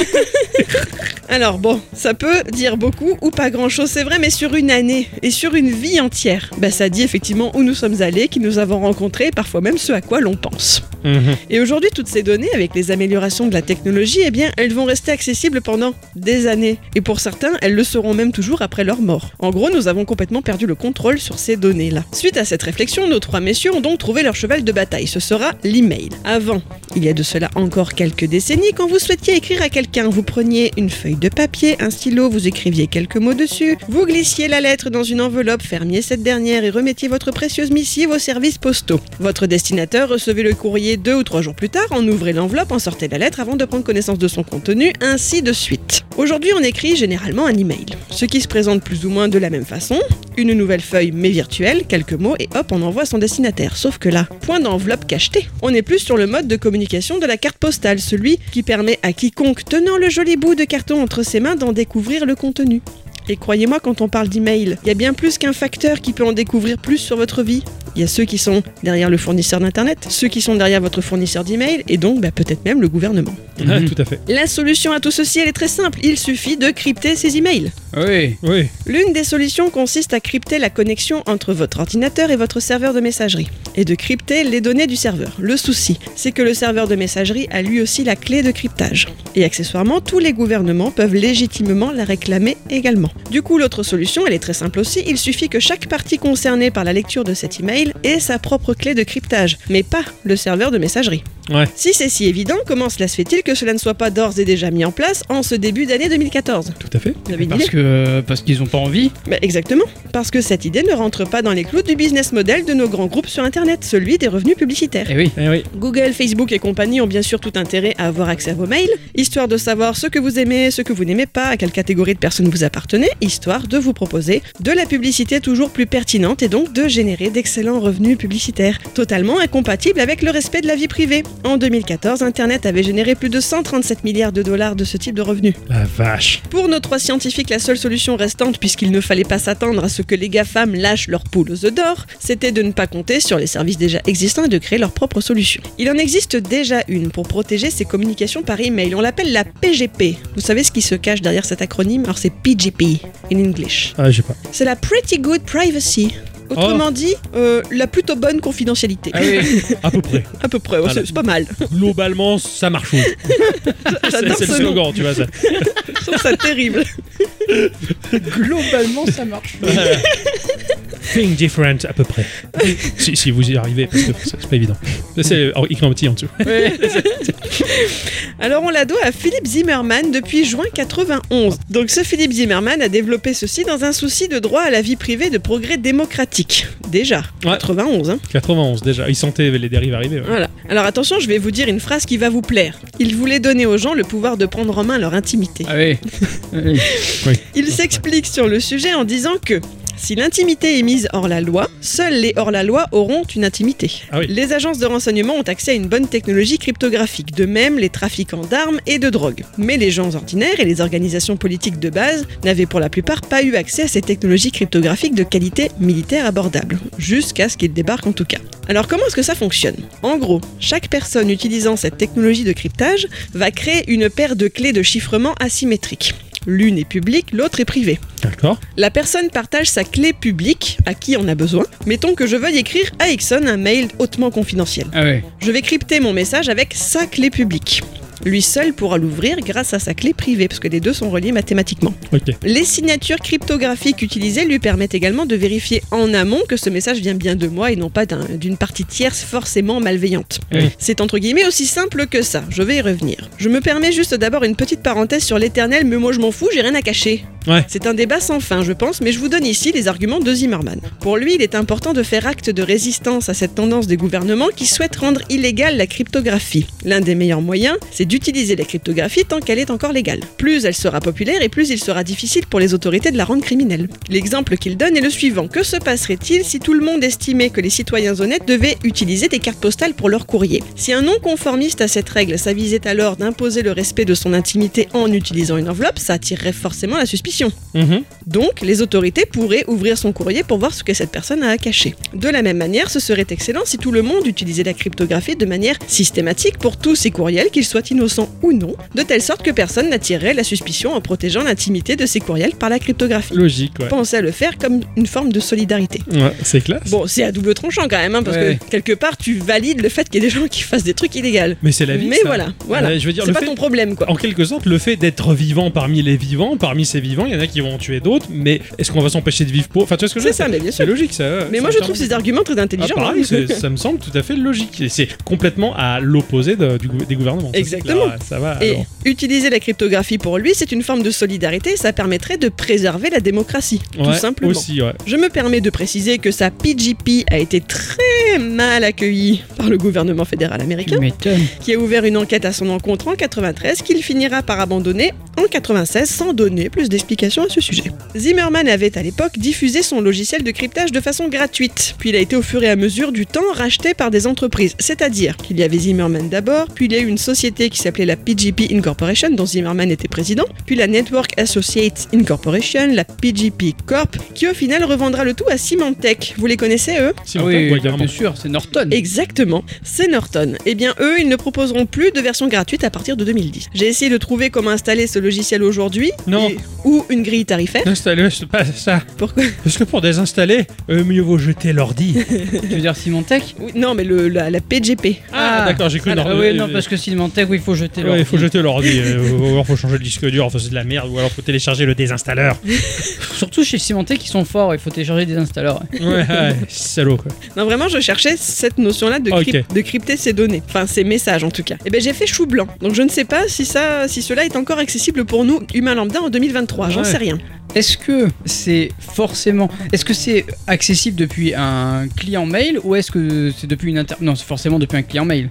Alors bon, ça peut dire beaucoup ou pas grand-chose, c'est vrai, mais sur une année et sur une vie entière, bah ça dit effectivement où nous sommes allés, qui nous avons rencontrés, parfois même ce à quoi l'on pense. Mhm. Et aujourd'hui, toutes ces données, avec les améliorations de la technologie, eh bien, elles vont rester accessibles pendant des années. Et pour certains, elles le seront même toujours après leur mort. En gros, nous avons complètement perdu le contrôle sur ces données-là. Suite à cette réflexion, nos trois messieurs ont donc trouvé leur cheval de bataille. Ce sera l'email. Avant, il y a de cela encore quelques décennies, quand vous souhaitiez écrire à quelqu'un, vous preniez une feuille de papier, un stylo, vous écriviez quelques mots dessus, vous glissiez la lettre dans une enveloppe, fermiez cette dernière et remettiez votre précieuse missive aux services postaux. Votre destinateur recevait le courrier deux ou trois jours plus tard, en ouvrait l'enveloppe, en sortait la lettre avant de prendre connaissance de son contenu, ainsi de suite. Aujourd'hui, écrit généralement un email, ce qui se présente plus ou moins de la même façon, une nouvelle feuille mais virtuelle, quelques mots et hop, on envoie son destinataire. Sauf que là, point d'enveloppe cachetée. On est plus sur le mode de communication de la carte postale, celui qui permet à quiconque tenant le joli bout de carton entre ses mains d'en découvrir le contenu. Et croyez-moi, quand on parle d'email, il y a bien plus qu'un facteur qui peut en découvrir plus sur votre vie. Il y a ceux qui sont derrière le fournisseur d'internet, ceux qui sont derrière votre fournisseur d'email, et donc bah, peut-être même le gouvernement. Mhm. tout à fait. La solution à tout ceci, elle est très simple. Il suffit de crypter ces emails. Oui. Oui. L'une des solutions consiste à crypter la connexion entre votre ordinateur et votre serveur de messagerie, et de crypter les données du serveur. Le souci, c'est que le serveur de messagerie a lui aussi la clé de cryptage. Et accessoirement, tous les gouvernements peuvent légitimement la réclamer également. Du coup, l'autre solution, elle est très simple aussi, il suffit que chaque partie concernée par la lecture de cet email ait sa propre clé de cryptage, mais pas le serveur de messagerie. Ouais. Si c'est si évident, comment cela se fait-il que cela ne soit pas d'ores et déjà mis en place en ce début d'année 2014 Tout à fait. Vous avez une Parce que parce qu'ils ont pas envie. bah, exactement, parce que cette idée ne rentre pas dans les clous du business model de nos grands groupes sur Internet, celui des revenus publicitaires. Eh oui. Eh oui. Google, Facebook et compagnie ont bien sûr tout intérêt à avoir accès à vos mails, histoire de savoir ce que vous aimez, ce que vous n'aimez pas, à quelle catégorie de personnes vous appartenez, histoire de vous proposer de la publicité toujours plus pertinente et donc de générer d'excellents revenus publicitaires, totalement incompatibles avec le respect de la vie privée. En 2014, Internet avait généré plus de 137 milliards de dollars de ce type de revenus. La vache. Pour nos trois scientifiques, la seule solution restante, puisqu'il ne fallait pas s'attendre à ce que les GAFAM lâchent leurs poules aux œufs d'or, c'était de ne pas compter sur les services déjà existants et de créer leur propre solution. Il en existe déjà une pour protéger ces communications par email. On l'appelle la PGP. Vous savez ce qui se cache derrière cet acronyme? Alors c'est PGP in English. Ah, je sais pas. C'est la Pretty Good Privacy. Autrement dit, euh, la plutôt bonne confidentialité. Ah oui. À peu près. à peu près, ouais, c'est c'est pas mal. Globalement, ça marche. oui. C'est J'adore c'est ce le nom. slogan, tu vois ça. Je trouve ça terrible. Globalement, ça marche. Think different à peu près. si, si vous y arrivez, parce que c'est pas évident. C'est écrit en petit en dessous. Alors on la doit à Philippe Zimmermann depuis juin 91. Donc ce Philippe Zimmermann a développé ceci dans un souci de droit à la vie privée de progrès démocratique. Déjà, Ouais. 91. Hein. 91 déjà. Il sentait les dérives arriver. ouais. Voilà. Alors attention, je vais vous dire une phrase qui va vous plaire. Il voulait donner aux gens le pouvoir de prendre en main leur intimité. Ah oui. Oui. Il s'explique sur le sujet en disant que si l'intimité est mise hors la loi, seuls les hors-la-loi auront une intimité. Ah oui. Les agences de renseignement ont accès à une bonne technologie cryptographique, de même les trafiquants d'armes et de drogue. Mais les gens ordinaires et les organisations politiques de base n'avaient pour la plupart pas eu accès à ces technologies cryptographiques de qualité militaire abordable, jusqu'à ce qu'ils débarquent en tout cas. Alors comment est-ce que ça fonctionne? En gros, chaque personne utilisant cette technologie de cryptage va créer une paire de clés de chiffrement asymétriques. L'une est publique, l'autre est privée. D'accord. La personne partage sa clé publique à qui on a besoin. Mettons que je veuille écrire à Exxon un mail hautement confidentiel. Ah oui. Je vais crypter mon message avec sa clé publique. Lui seul pourra l'ouvrir grâce à sa clé privée, parce que les deux sont reliés mathématiquement. Les signatures cryptographiques utilisées lui permettent également de vérifier en amont que ce message vient bien de moi et non pas d'un- d'une partie tierce forcément malveillante. C'est entre guillemets aussi simple que ça, je vais y revenir. Je me permets juste d'abord une petite parenthèse sur l'éternel, mais moi je m'en fous, j'ai rien à cacher. C'est un débat sans fin, je pense, mais je vous donne ici les arguments de Zimmerman. Pour lui, il est important de faire acte de résistance à cette tendance des gouvernements qui souhaitent rendre illégale la cryptographie. L'un des meilleurs moyens, c'est d'utiliser la cryptographie tant qu'elle est encore légale. Plus elle sera populaire et plus il sera difficile pour les autorités de la rendre criminelle. L'exemple qu'il donne est le suivant. Que se passerait-il si tout le monde estimait que les citoyens honnêtes devaient utiliser des cartes postales pour leur courrier? Si un non-conformiste à cette règle s'avisait alors d'imposer le respect de son intimité en utilisant une enveloppe, ça attirerait forcément la suspicion. Mhm. Donc, les autorités pourraient ouvrir son courrier pour voir ce que cette personne a à cacher. De la même manière, ce serait excellent si tout le monde utilisait la cryptographie de manière systématique pour tous ses courriels, qu'ils soient innocents ou non, de telle sorte que personne n'attirerait la suspicion en protégeant l'intimité de ses courriels par la cryptographie. Logique, ouais. Pensez à le faire comme une forme de solidarité. Ouais, c'est classe. Bon, c'est à double tranchant quand même, hein, parce Ouais. que quelque part, tu valides le fait qu'il y ait des gens qui fassent des trucs illégaux. Mais c'est la vie. Mais ça. voilà, voilà. Je veux dire, c'est pas fait- ton problème, quoi. En quelque sorte, le fait d'être vivant parmi les vivants, parmi ces vivants, il y en a qui vont en tuer d'autres, mais est-ce qu'on va s'empêcher de vivre pour Enfin, tu vois ce que je veux C'est dire ça, mais bien C'est sûr. logique, ça. Mais c'est moi, je trouve ces arguments très Ah, intelligents. pareil, hein. c'est- ça me semble tout à fait logique. Et C'est complètement à l'opposé de- des gouvernements. c'est Exactement. Ça va. Et alors. utiliser la cryptographie pour lui, c'est une forme de solidarité, ça permettrait de préserver la démocratie, tout simplement. Aussi, ouais. Je me permets de préciser que sa PGP a été très mal accueillie par le gouvernement fédéral américain, qui a ouvert une enquête à son encontre en 93, qu'il finira par abandonner en 96 sans donner plus d'explications à ce sujet. Zimmerman avait à l'époque diffusé son logiciel de cryptage de façon gratuite, puis il a été au fur et à mesure du temps racheté par des entreprises, c'est-à-dire qu'il y avait Zimmerman d'abord, puis il y a eu une société qui s'appelait la PGP Incorporation, dont Zimmerman était président, puis la Network Associates Incorporation, la PGP Corp, qui au final revendra le tout à Symantec. Vous les connaissez eux? Ah oui, bien sûr, c'est Norton. Exactement, c'est Norton. Eh bien, eux, ils ne proposeront plus de version gratuite à partir de 2010. J'ai essayé de trouver comment installer ce logiciel aujourd'hui. Non. et- ou une grille tarifaire. Installer, c'est pas ça. Pourquoi Parce que pour désinstaller, euh, mieux vaut jeter l'ordi. Tu veux dire Symantec Oui, Non, mais le, la, la PGP. Ah, Ah, d'accord, j'ai cru. Ah oui, euh, non, parce que Symantec, oui, il faut jeter l'ordi. il faut jeter l'ordi, euh, ou alors faut changer le disque dur, enfin c'est de la merde, ou alors faut télécharger le désinstalleur. Surtout chez Symantec, ils sont forts, il faut télécharger des installeurs. Ouais, ouais, salaud quoi. Non, vraiment, je cherchais cette notion-là de, Ok. de crypter ces données. Enfin, ces messages en tout cas. Eh bien, j'ai fait chou blanc. Donc, je ne sais pas si, ça, si cela est encore accessible pour nous, humains lambda, en 2023. J'en Ouais. sais rien. Est-ce que c'est forcément. Est-ce que c'est accessible depuis un client mail ou est-ce que c'est depuis une inter. Non, c'est forcément depuis un client mail?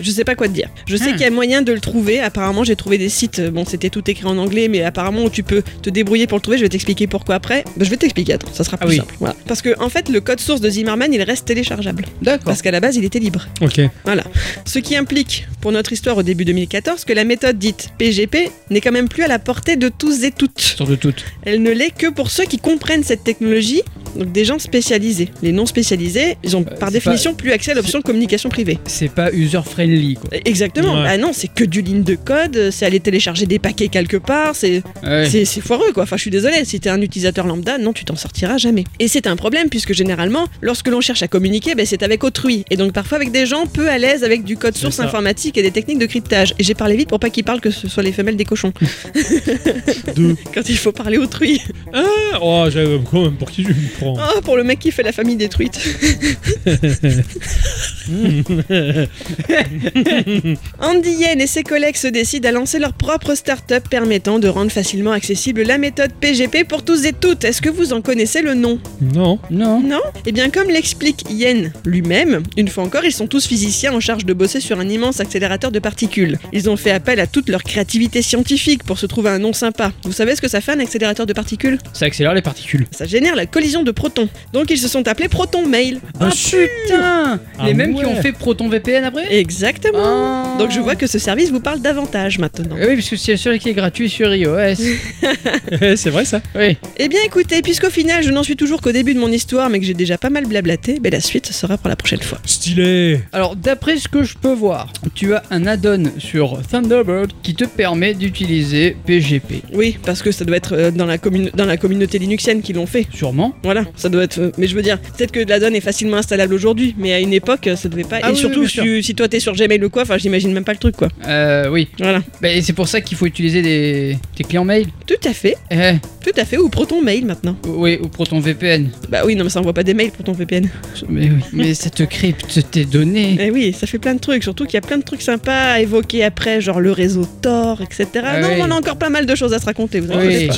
Je sais pas quoi te dire. Je sais Hmm. qu'il y a moyen de le trouver. Apparemment, j'ai trouvé des sites. Bon, c'était tout écrit en anglais, mais apparemment, tu peux te débrouiller pour le trouver. Je vais t'expliquer pourquoi après. Ben, je vais t'expliquer. Attends, ça sera plus Ah oui. simple. Voilà. Parce que, en fait, le code source de Zimmerman, il reste téléchargeable. D'accord. Parce qu'à la base, il était libre. Ok. Voilà. Ce qui implique, pour notre histoire au début 2014, que la méthode dite PGP n'est quand même plus à la portée de tous et toutes. Sur de toutes. Elle ne l'est que pour ceux qui comprennent cette technologie Donc des gens spécialisés. Les non spécialisés, ils ont par c'est définition plus accès à l'option communication privée. C'est pas user-friendly, quoi. Exactement. Ouais. Bah non, c'est que du ligne de code, c'est aller télécharger des paquets quelque part, c'est Ouais. c'est c'est foireux quoi. Enfin, je suis désolé, si t'es un utilisateur lambda, non, tu t'en sortiras jamais. Et c'est un problème puisque généralement, lorsque l'on cherche à communiquer, ben, c'est avec autrui. Et donc parfois avec des gens peu à l'aise avec du code source informatique et des techniques de cryptage. Et j'ai parlé vite pour pas qu'ils parlent que ce soit les femelles des cochons. Deux. Quand il faut parler autrui. Ah, oh, j'avais quand même pour qui je me prends Oh, pour le mec qui fait la famille détruite. Andy Yen et ses collègues se décident à lancer leur propre start-up permettant de rendre facilement accessible la méthode PGP pour tous et toutes. Est-ce que vous en connaissez le nom? Non. Non. Non? Eh bien, comme l'explique Yen lui-même, une fois encore, ils sont tous physiciens en charge de bosser sur un immense accélérateur de particules. Ils ont fait appel à toute leur créativité scientifique pour se trouver un nom sympa. Vous savez ce que ça fait un accélérateur de particules Ça accélère les particules. Ça génère la collision de protons. Donc ils se sont appelés Proton Mail. Ah, Ah putain Ah Les mêmes qui ont fait Proton VPN après Exactement. Ah. Donc je vois que ce service vous parle davantage maintenant. Eh Oui, parce que c'est seul qui est gratuit sur iOS. c'est vrai ça. oui. Eh bien écoutez, puisqu'au final je n'en suis toujours qu'au début de mon histoire, mais que j'ai déjà pas mal blablaté, ben la suite sera pour la prochaine fois. Stylé. Alors, d'après ce que je peux voir, tu as un add-on sur Thunderbird qui te permet d'utiliser PGP. Oui, parce que ça doit être euh, dans la, dans la communauté linuxienne qui l'ont fait. Sûrement. Voilà, ça doit être. euh, Mais je veux dire, peut-être que la donne est facilement installable aujourd'hui, mais à une époque, euh, ça devait pas. Ah et oui, surtout, si, toi t'es sur Gmail ou quoi, enfin, j'imagine même pas le truc, quoi. Euh, oui. Voilà. Bah, et c'est pour ça qu'il faut utiliser des, des clients mail. Tout à fait, Eh, tout à fait, ou Proton Mail maintenant. oui, ou Proton VPN. Bah oui, non, mais ça envoie pas des mails pour ton VPN. Mais oui. Mais ça te crypte tes données. Eh oui, ça fait plein de trucs, surtout qu'il y a plein de trucs sympas à évoquer après, genre le réseau Tor, etc. Ah non, oui. on a encore pas mal de choses à se raconter, vous Oui. inquiétez pas.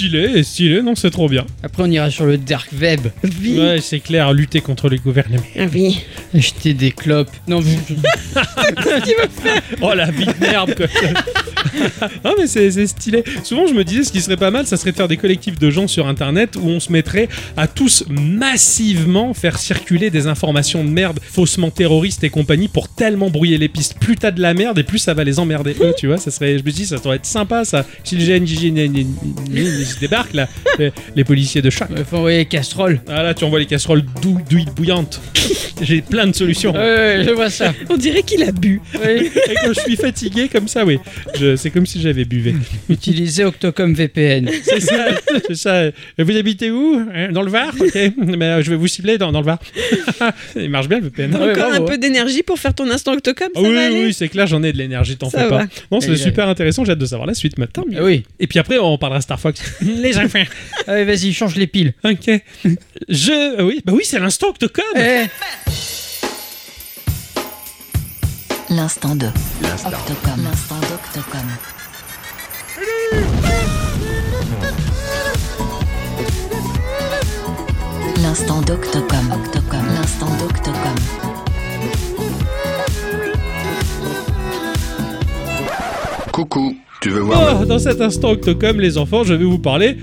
Stylé, non, c'est trop bien. Après, on ira sur le dark web. Oui. Ouais, c'est clair, lutter contre les gouvernements. Ah oui. Acheter des clopes. Non, vous- Oh la vie de merde quoi. Ah mais c'est c'est stylé. Souvent je me disais ce qui serait pas mal, ça serait de faire des collectifs de gens sur internet où on se mettrait à tous massivement faire circuler des informations de merde faussement terroristes et compagnie pour tellement brouiller les pistes. Plus t'as de la merde et plus ça va les emmerder eux, tu vois. Ça serait, je me dis ça doit être sympa ça. Si le GNJ débarque là, les, les policiers de choc. il faut envoyer les casseroles. Ah là tu envoies les casseroles d'huile bouillante. J'ai plein de solutions. Ouais, je vois ça. On dirait qu'il a bu. Oui. Et quand je suis fatigué comme ça, oui. C'est comme si j'avais buvé. Utiliser Octocom VPN. C'est ça, c'est ça. Vous habitez où Hein, Dans le Var? Ok. Mais euh, je vais vous cibler dans, dans le Var. Il marche bien le VPN. Encore bravo, un peu d'énergie pour faire ton instant Octocom, ça Ah oui, va aller oui, c'est clair, j'en ai de l'énergie, t'en Ça fais va. pas. Non, c'est super intéressant, j'ai hâte de savoir la suite maintenant. Ah oui. Et puis après, on parlera Star Fox. Les enfants. Allez, vas-y, change les piles. Ok. Je. euh, Oui, bah oui, c'est l'instant Octocom. Eh, L'instant de Octocom. L'instant d'Octocom. L'instant d'Octocom. Octocom. L'instant d'Octocom. Coucou, Oh, dans cet instant Octocom, les enfants, je vais vous parler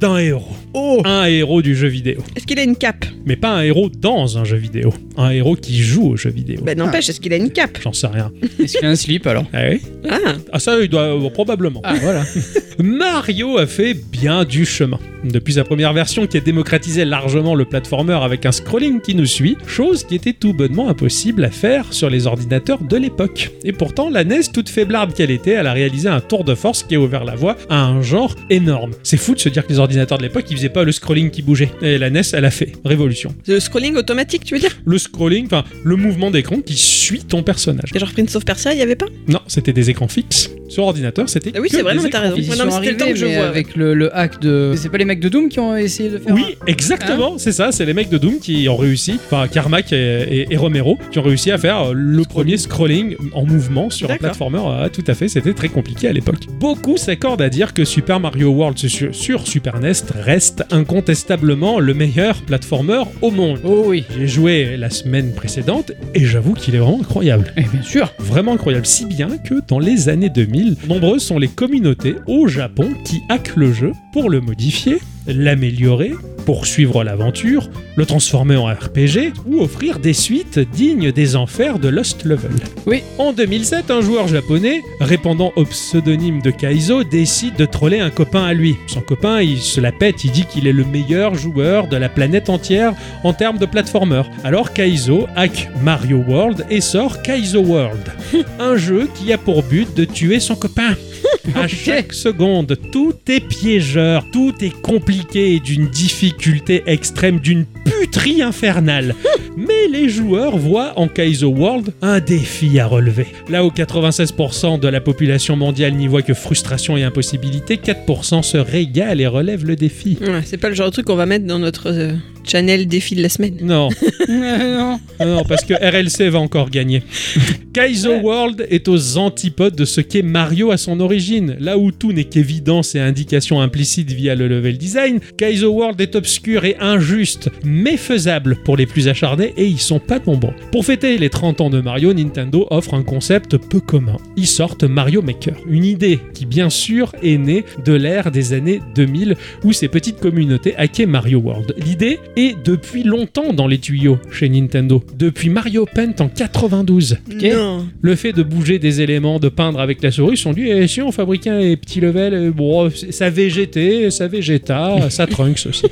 d'un héros. Oh Un héros du jeu vidéo. Est-ce qu'il a une cape Mais pas un héros dans un jeu vidéo. Un héros qui joue au jeu vidéo. Ben n'empêche, est-ce qu'il a une cape J'en sais rien. Est-ce qu'il a un slip alors Ah oui Ah, Ah ça, il doit euh, probablement. Ah, voilà. Mario a fait bien du chemin. Depuis sa première version qui a démocratisé largement le platformer avec un scrolling qui nous suit, chose qui était tout bonnement impossible à faire sur les ordinateurs de l'époque. Et pourtant, la NES, toute faiblarde qu'elle était, elle a réalisé un tour de force qui a ouvert la voie à un genre énorme. C'est fou de se dire que les ordinateurs de l'époque, ils pas le scrolling qui bougeait. Et la NES, elle a fait. Révolution. le scrolling automatique, tu veux dire? Le scrolling, enfin, le mouvement d'écran qui suit ton personnage. Et genre Prince of Persia, il y avait pas? Non, c'était des écrans fixes. Sur ordinateur, c'était. Ah oui, c'est vrai, non, mais t'as raison. Ils non, mais c'était le temps que je vois, avec le, le hack de... C'est pas les mecs de Doom qui ont essayé de faire Oui, exactement, c'est ça, c'est les mecs de Doom qui ont réussi, enfin Carmack et, et- et Romero, qui ont réussi à faire le premier scrolling en mouvement sur un platformer. Ah, tout à fait, c'était très compliqué à l'époque. Beaucoup s'accordent à dire que Super Mario World sur, sur Super NES reste incontestablement le meilleur platformer au monde. Oh oui. J'ai joué la semaine précédente et j'avoue qu'il est vraiment incroyable. Eh bien sûr. Vraiment incroyable, si bien que dans les années 2000, nombreuses sont les communautés au Japon qui hackent le jeu pour le modifier l'améliorer, poursuivre l'aventure, le transformer en RPG ou offrir des suites dignes des enfers de Lost Level. Oui. En 2007, un joueur japonais, répondant au pseudonyme de Kaizo, décide de troller un copain à lui. Son copain, il se la pète, il dit qu'il est le meilleur joueur de la planète entière en termes de platformer. Alors Kaizo hack Mario World et sort Kaizo World, un jeu qui a pour but de tuer son copain. À chaque seconde, tout est piégeur, tout est compliqué et d'une difficulté extrême, d'une puterie infernale. Mais les joueurs voient en Kaizo World un défi à relever. Là où 96% de la population mondiale n'y voit que frustration et impossibilité, 4% se régalent et relèvent le défi. Ouais, c'est pas le genre de truc qu'on va mettre dans notre euh, channel défi de la semaine. Non, non. non, parce que RLC va encore gagner. Kaizo World est aux antipodes de ce qu'est Mario à son origine. Là où tout n'est qu'évidence et indication implicite via le level design, Kaizo World est obscur et injuste, mais faisable pour les plus acharnés et ils sont pas nombreux. Pour fêter les 30 ans de Mario, Nintendo offre un concept peu commun. Ils sortent Mario Maker, une idée qui bien sûr est née de l'ère des années 2000 où ces petites communautés hackaient Mario World. L'idée est depuis longtemps dans les tuyaux chez Nintendo, depuis Mario Paint en 92. Non. Le fait de bouger des éléments, de peindre avec la souris, sont dit, eh, si on fabriquait un petit level, euh, bon, ça VGT, ça Vegeta, ça Trunks aussi,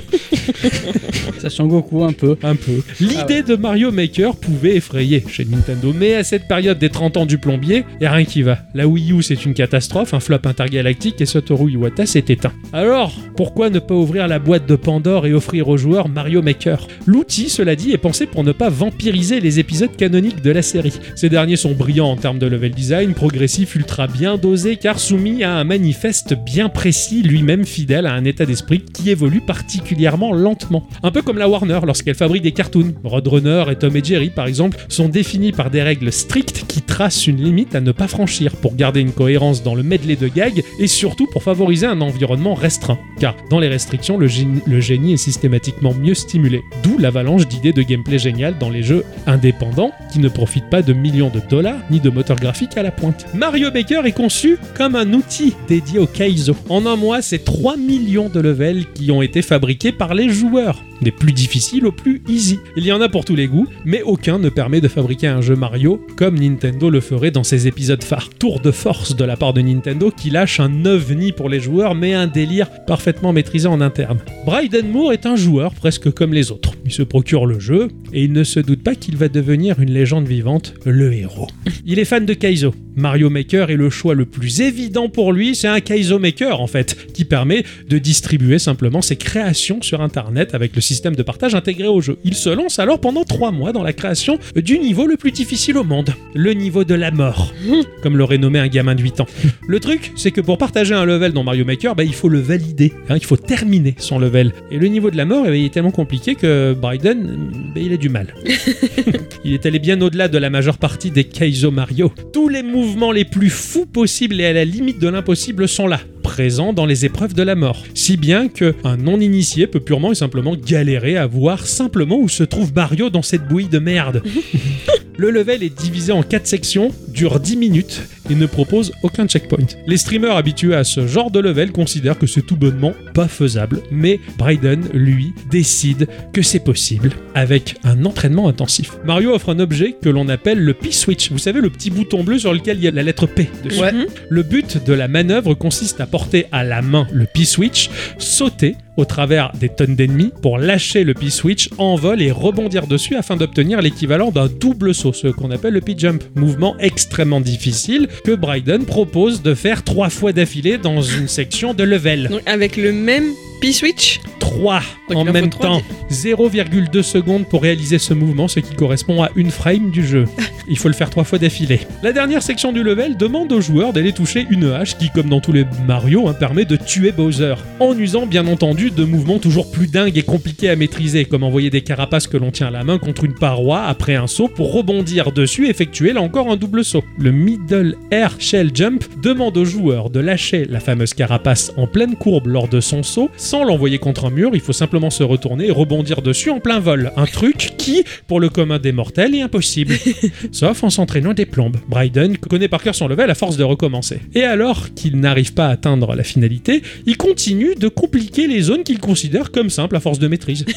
Ça sent Goku un peu. un peu. L'idée de Mario Maker pouvait effrayer chez Nintendo, mais à cette période des 30 ans du plombier, y a rien qui va. La Wii U, c'est une catastrophe, un flop intergalactique, et Satoru Iwata s'est éteint. Alors, pourquoi ne pas ouvrir la boîte de Pandore et offrir aux joueurs Mario Maker? L'outil, cela dit, est pensé pour ne pas vampiriser les épisodes canoniques de la série. Ces derniers sont brillants en termes de level design, progressif, ultra bien dosé, car soumis à un manifeste bien précis, lui-même fidèle à un état d'esprit qui évolue particulièrement lentement. Un peu comme la Warner lorsqu'elle fabrique des cartoons. Roadrunner et Tom et Jerry, par exemple, sont définis par des règles strictes qui tracent une limite à ne pas franchir pour garder une cohérence dans le medley de gags et surtout pour favoriser un environnement restreint. Car dans les restrictions, le génie, est systématiquement mieux stimulé. D'où l'avalanche d'idées de gameplay géniales dans les jeux indépendants qui ne profitent pas de millions de dollars ni de moteurs graphiques à la pointe. Mario Maker est conçu comme un outil dédié au Kaizo. En un mois, c'est 3 millions de levels qui ont été fabriqués par les joueurs, plus difficiles aux plus easy. Il y en a pour tous les goûts, mais aucun ne permet de fabriquer un jeu Mario comme Nintendo le ferait dans ses épisodes phares. Tour de force de la part de Nintendo qui lâche un ovni pour les joueurs, mais un délire parfaitement maîtrisé en interne. Bryden Moore est un joueur presque comme les autres. Il se procure le jeu et il ne se doute pas qu'il va devenir une légende vivante, le héros. Il est fan de Kaizo. Mario Maker est le choix le plus évident pour lui, c'est un Kaizo Maker en fait, qui permet de distribuer simplement ses créations sur internet avec le système de partage intégré au jeu. Il se lance alors pendant 3 mois dans la création du niveau le plus difficile au monde, le niveau de la mort, comme l'aurait nommé un gamin de 8 ans. Le truc, c'est que pour partager un level dans Mario Maker, bah, il faut le valider, hein, il faut terminer son level. Et le niveau de la mort, eh ben, il est tellement compliqué que Bryden, bah, il a du mal. Il est allé bien au-delà de la majeure partie des Kaizo Mario. Tous les mouvements les plus fous possibles et à la limite de l'impossible sont là, présents dans les épreuves de la mort. Si bien que un non-initié peut purement et simplement galérer à voir simplement où se trouve Mario dans cette bouillie de merde. Le level est divisé en 4 sections, dure 10 minutes et ne propose aucun checkpoint. Les streamers habitués à ce genre de level considèrent que c'est tout bonnement pas faisable, mais Bryden, lui, décide que c'est possible avec un entraînement intensif. Mario offre un objet que l'on appelle le P-Switch. Vous savez, le petit bouton bleu sur lequel il y a la lettre P dessus. Ouais. Le but de la manœuvre consiste à porter à la main le P-Switch, sauter au travers des tonnes d'ennemis pour lâcher le P-Switch en vol et rebondir dessus afin d'obtenir l'équivalent d'un double saut, ce qu'on appelle le P-Jump. Mouvement extrêmement difficile que Bryden propose de faire trois fois d'affilée dans une section de level. Donc avec le même P-Switch 3 Donc en même temps. 0,2 secondes pour réaliser ce mouvement, ce qui correspond à une frame du jeu. Il faut le faire trois fois d'affilée. La dernière section du level demande aux joueurs d'aller toucher une hache qui, comme dans tous les Mario, hein, permet de tuer Bowser. En usant bien entendu de mouvements toujours plus dingues et compliqués à maîtriser, comme envoyer des carapaces que l'on tient à la main contre une paroi après un saut pour rebondir dessus et effectuer là encore un double saut. Le Middle Air Shell Jump demande aux joueurs de lâcher la fameuse carapace en pleine courbe lors de son saut Sans l'envoyer contre un mur, il faut simplement se retourner et rebondir dessus en plein vol. Un truc qui, pour le commun des mortels, est impossible. Sauf en s'entraînant des plombes. Bryden connaît par cœur son level à force de recommencer. Et alors qu'il n'arrive pas à atteindre la finalité, il continue de compliquer les zones qu'il considère comme simples à force de maîtrise.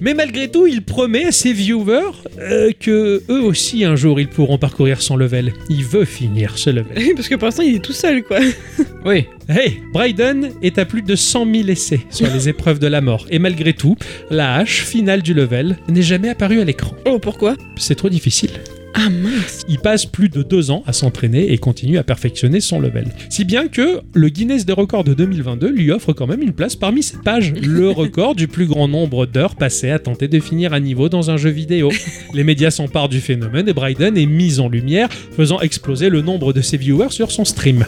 Mais malgré tout, il promet à ses viewers euh, que eux aussi un jour ils pourront parcourir son level. Il veut finir ce level. Parce que pour l'instant, il est tout seul, quoi. Oui. Hey, Bryden est à plus de 100 000 essais sur les épreuves de la mort. Et malgré tout, la hache finale du level n'est jamais apparue à l'écran. Oh, pourquoi? C'est trop difficile. Ah mince. Il passe plus de deux ans à s'entraîner et continue à perfectionner son level. Si bien que le Guinness des records de 2022 lui offre quand même une place parmi ses pages. Le record du plus grand nombre d'heures passées à tenter de finir un niveau dans un jeu vidéo. Les médias s'emparent du phénomène et Bryden est mis en lumière, faisant exploser le nombre de ses viewers sur son stream.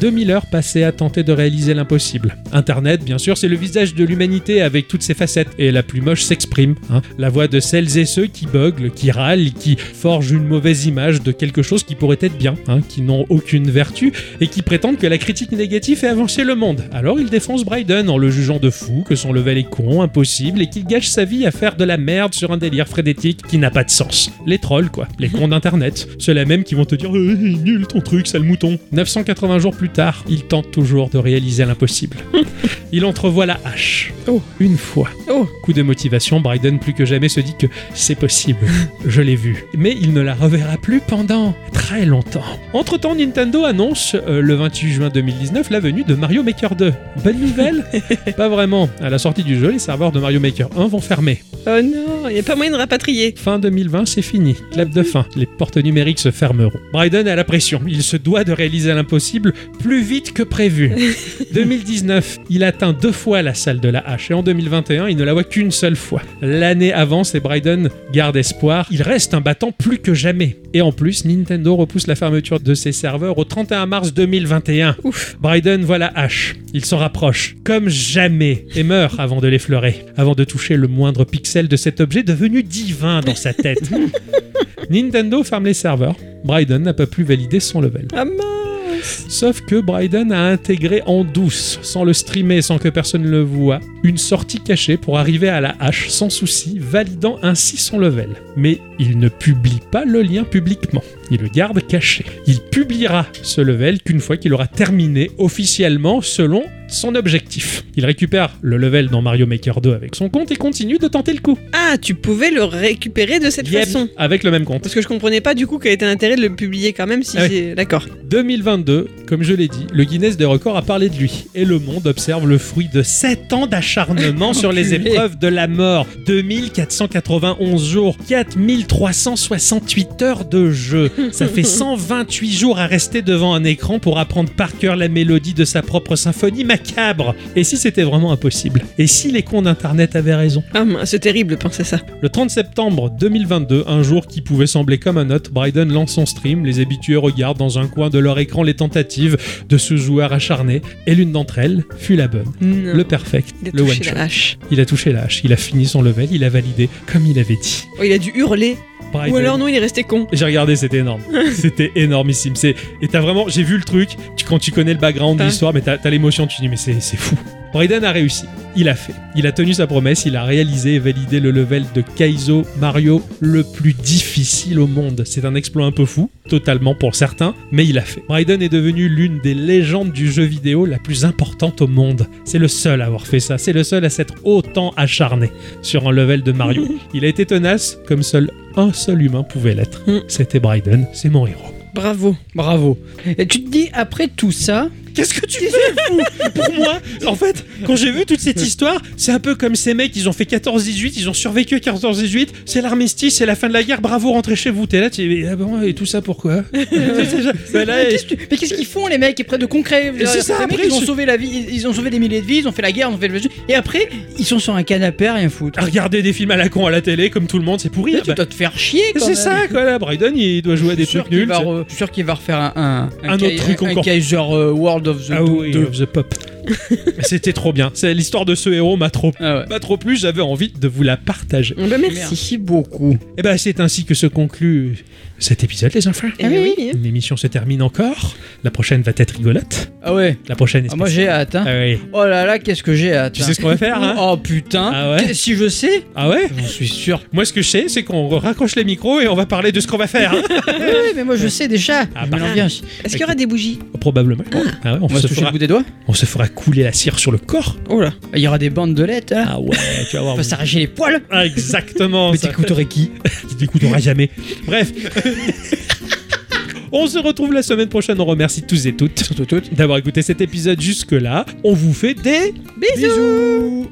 2000 heures passées à tenter de réaliser l'impossible. Internet, bien sûr, c'est le visage de l'humanité avec toutes ses facettes. Et la plus moche s'exprime. hein. La voix de celles et ceux qui buglent, qui râlent, qui forgent une mauvaise image de quelque chose qui pourrait être bien, hein, qui n'ont aucune vertu et qui prétendent que la critique négative fait avancer le monde. Alors il défonce Bryden en le jugeant de fou, que son level est con, impossible et qu'il gâche sa vie à faire de la merde sur un délire frénétique qui n'a pas de sens. Les trolls, quoi. Les cons d'internet. Ceux-là même qui vont te dire Euh, nul ton truc, sale mouton. 980 jours plus tard, il tente toujours de réaliser l'impossible. il entrevoit la hache. Oh. Une fois. Oh. Coup de motivation, Bryden plus que jamais se dit que c'est possible. Je l'ai vu. Mais il ne la reverra plus pendant très longtemps. Entre-temps, Nintendo annonce euh, le 28 juin 2019 la venue de Mario Maker 2. Bonne nouvelle? Pas vraiment. À la sortie du jeu, les serveurs de Mario Maker 1 vont fermer. Oh non, il n'y a pas moyen de rapatrier. Fin 2020, c'est fini. Clap de fin. Les portes numériques se fermeront. Bryden a la pression. Il se doit de réaliser l'impossible plus vite que prévu. 2019, il atteint deux fois la salle de la hache et en 2021, il ne la voit qu'une seule fois. L'année avance et Bryden garde espoir. Il reste un battant plus que jamais. Et en plus, Nintendo repousse la fermeture de ses serveurs au 31 mars 2021. Ouf. Bryden voit la hache. Il s'en rapproche, comme jamais, et meurt avant de l'effleurer, avant de toucher le moindre pixel de cet objet devenu divin dans sa tête. Nintendo ferme les serveurs. Bryden n'a pas pu valider son level. Ah mince. Sauf que Bryden a intégré en douce, sans le streamer, sans que personne le voie, une sortie cachée pour arriver à la hache sans souci, validant ainsi son level. Mais il ne publie pas le lien publiquement. Il le garde caché. Il publiera ce level qu'une fois qu'il aura terminé officiellement selon son objectif. Il récupère le level dans Mario Maker 2 avec son compte et continue de tenter le coup. Ah, tu pouvais le récupérer de cette Yep, façon. avec le même compte. Parce que je comprenais pas du coup quel était l'intérêt de le publier quand même si Ah. D'accord. 2022, comme je l'ai dit, le Guinness des records a parlé de lui. Et le monde observe le fruit de 7 ans d'acharnement sur les Enculé. épreuves de la mort. 2491 jours, 4368 heures de jeu. Ça fait 128 jours à rester devant un écran pour apprendre par cœur la mélodie de sa propre symphonie macabre. Et si c'était vraiment impossible? Et si les cons d'internet avaient raison? Ah c'est terrible de penser ça. le 30 septembre 2022, un jour qui pouvait sembler comme un autre, Bryden lance son stream, les habitués regardent dans un coin de leur écran les tentatives de ce joueur acharné, et l'une d'entre elles fut la bonne, Non. le perfect, Il a le one touché la hache. Il a touché la hache, il a fini son level, il a validé comme il avait dit. Oh, il a dû hurler. Ou alors non, il est resté con. J'ai regardé, c'était énorme. c'était énormissime. C'est et t'as vraiment, j'ai vu le truc. Tu, quand tu connais le background de l'histoire, mais t'as as, l'émotion. Tu dis mais c'est c'est fou. Bryden a réussi. Il a fait. Il a tenu sa promesse. Il a réalisé et validé le level de Kaizo Mario le plus difficile au monde. C'est un exploit un peu fou, totalement pour certains, mais il a fait. Bryden est devenu l'une des légendes du jeu vidéo la plus importante au monde. C'est le seul à avoir fait ça. C'est le seul à s'être autant acharné sur un level de Mario. Il a été tenace comme seul un seul humain pouvait l'être. Mm. C'était Bryden, c'est mon héros. Bravo. Bravo. Et tu te dis, après tout ça, Qu'est-ce que tu fais fou Pour moi, en fait, quand j'ai vu toute cette histoire, c'est un peu comme ces mecs, ils ont fait 14-18, ils ont survécu à 14-18, c'est l'armistice, c'est la fin de la guerre, bravo, rentrez chez vous. T'es là, tu ah bon, et tout ça pourquoi là, Mais qu'est-ce que tu- mais qu'est-ce qu'ils font les mecs après de concret c'est ça, Les mecs après, ils ont je- sauvé la vie, ils- ont sauvé des milliers de vies, ils ont fait la guerre, ils ont fait le et après ils sont sur un canapé à rien foutre. à regarder des films à la con à la télé, comme tout le monde, c'est pourri. Là, Ah tu bah, dois te faire chier. quand c'est même. ça, quoi, là. Bryden, il doit jouer à des Je suis sûr trucs qu'il nuls. va c'est- re- Je suis sûr qu'il va refaire un, un, Un autre truc un encore. Kaiser euh, World of the oui, Doom 2. of the Pop. C'était trop bien. C'est l'histoire de ce héros m'a trop, Ah ouais. m'a trop plu. J'avais envie de vous la partager. Eh ben, merci. Merci beaucoup. Et ben c'est ainsi que se conclut cet épisode, les enfants. Eh ben oui. L'émission se termine encore. La prochaine va être rigolote. Ah ouais. La prochaine est Ah, moi j'ai hâte. Hein. Ah oui. Oh là là, qu'est-ce que j'ai hâte. Tu hein. sais ce qu'on va faire, hein Oh putain. Ah ouais Si je sais, Ah ouais j'en suis sûr. Moi, ce que je sais, c'est qu'on raccroche les micros et on va parler de ce qu'on va faire. hein. oui, mais moi je sais déjà. Ah, bah. l'ambiance. Est-ce qu'il y aura des bougies Probablement. Ah ouais, on, On va se toucher fera, le bout des doigts. on se fera couler la cire sur le corps. Oh là. Il y aura des bandes de lettres là. Ah ouais, tu vas voir. On va s'arracher les poils. Ah, exactement. Mais t'écouterais qui qui t'écoutera jamais. Bref. On se retrouve la semaine prochaine. On remercie tous et toutes Surtout toutes. d'avoir écouté cet épisode jusque-là. On vous fait des Bisous.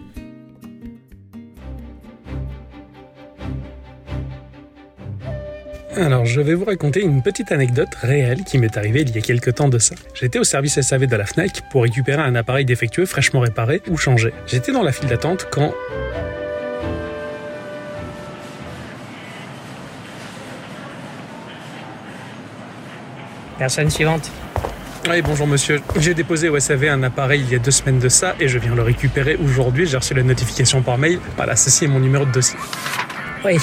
Alors, je vais vous raconter une petite anecdote réelle qui m'est arrivée il y a quelques temps de ça. J'étais au service SAV de la FNAC pour récupérer un appareil défectueux fraîchement réparé ou changé. J'étais dans la file d'attente quand... Personne suivante. Oui, bonjour monsieur. J'ai déposé au SAV un appareil il y a deux semaines de ça et je viens le récupérer aujourd'hui. J'ai reçu la notification par mail. Voilà, ceci est mon numéro de dossier. Oui.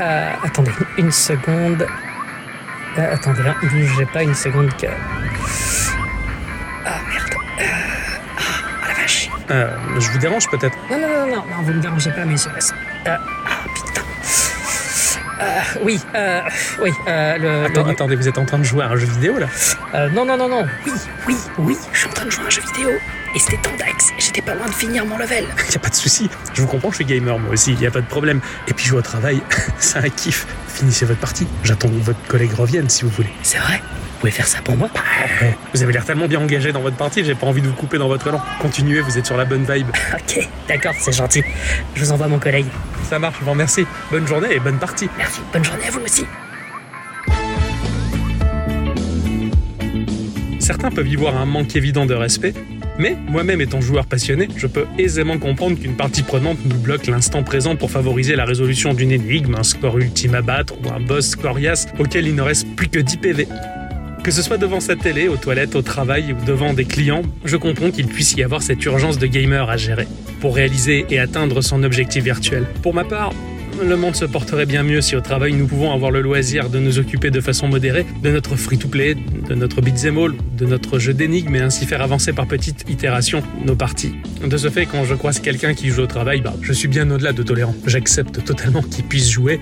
Euh, attendez, une seconde. Euh, attendez, hein, bougez pas une seconde que. Ah merde. Euh, Ah la vache. Je vous dérange peut-être? Non, non, non, non, non, vous me dérangez pas, monsieur. Euh, oui, euh, oui, euh, le. Attends, le- attendez, vous êtes en train de jouer à un jeu vidéo là? Euh, non, non, non, non. Oui, oui, oui, je suis en train de jouer à un jeu vidéo. Et c'était Tandax. J'étais pas loin de finir mon level. Y a pas de souci. Je vous comprends, je suis gamer moi aussi, y a pas de problème. Et puis je vais au travail, c'est un kiff. Finissez votre partie. J'attends que votre collègue revienne si vous voulez. C'est vrai Vous pouvez faire ça pour moi Eh, Vous avez l'air tellement bien engagé dans votre partie, j'ai pas envie de vous couper dans votre élan. Continuez, vous êtes sur la bonne vibe. Ok, d'accord, c'est gentil. Je vous envoie mon collègue. Ça marche, je vous remercie. Bonne journée et bonne partie. Merci, bonne journée à vous aussi. Certains peuvent y voir un manque évident de respect, mais moi-même étant joueur passionné, je peux aisément comprendre qu'une partie prenante nous bloque l'instant présent pour favoriser la résolution d'une énigme, un score ultime à battre ou un boss coriace auquel il ne reste plus que 10 PV. Que ce soit devant sa télé, aux toilettes, au travail ou devant des clients, je comprends qu'il puisse y avoir cette urgence de gamer à gérer pour réaliser et atteindre son objectif virtuel. Pour ma part, le monde se porterait bien mieux si au travail nous pouvons avoir le loisir de nous occuper de façon modérée de notre free-to-play, de notre beat'em all, de notre jeu d'énigmes et ainsi faire avancer par petites itérations nos parties. De ce fait, quand je croise quelqu'un qui joue au travail, bah, je suis bien au-delà de tolérant. J'accepte totalement qu'il puisse jouer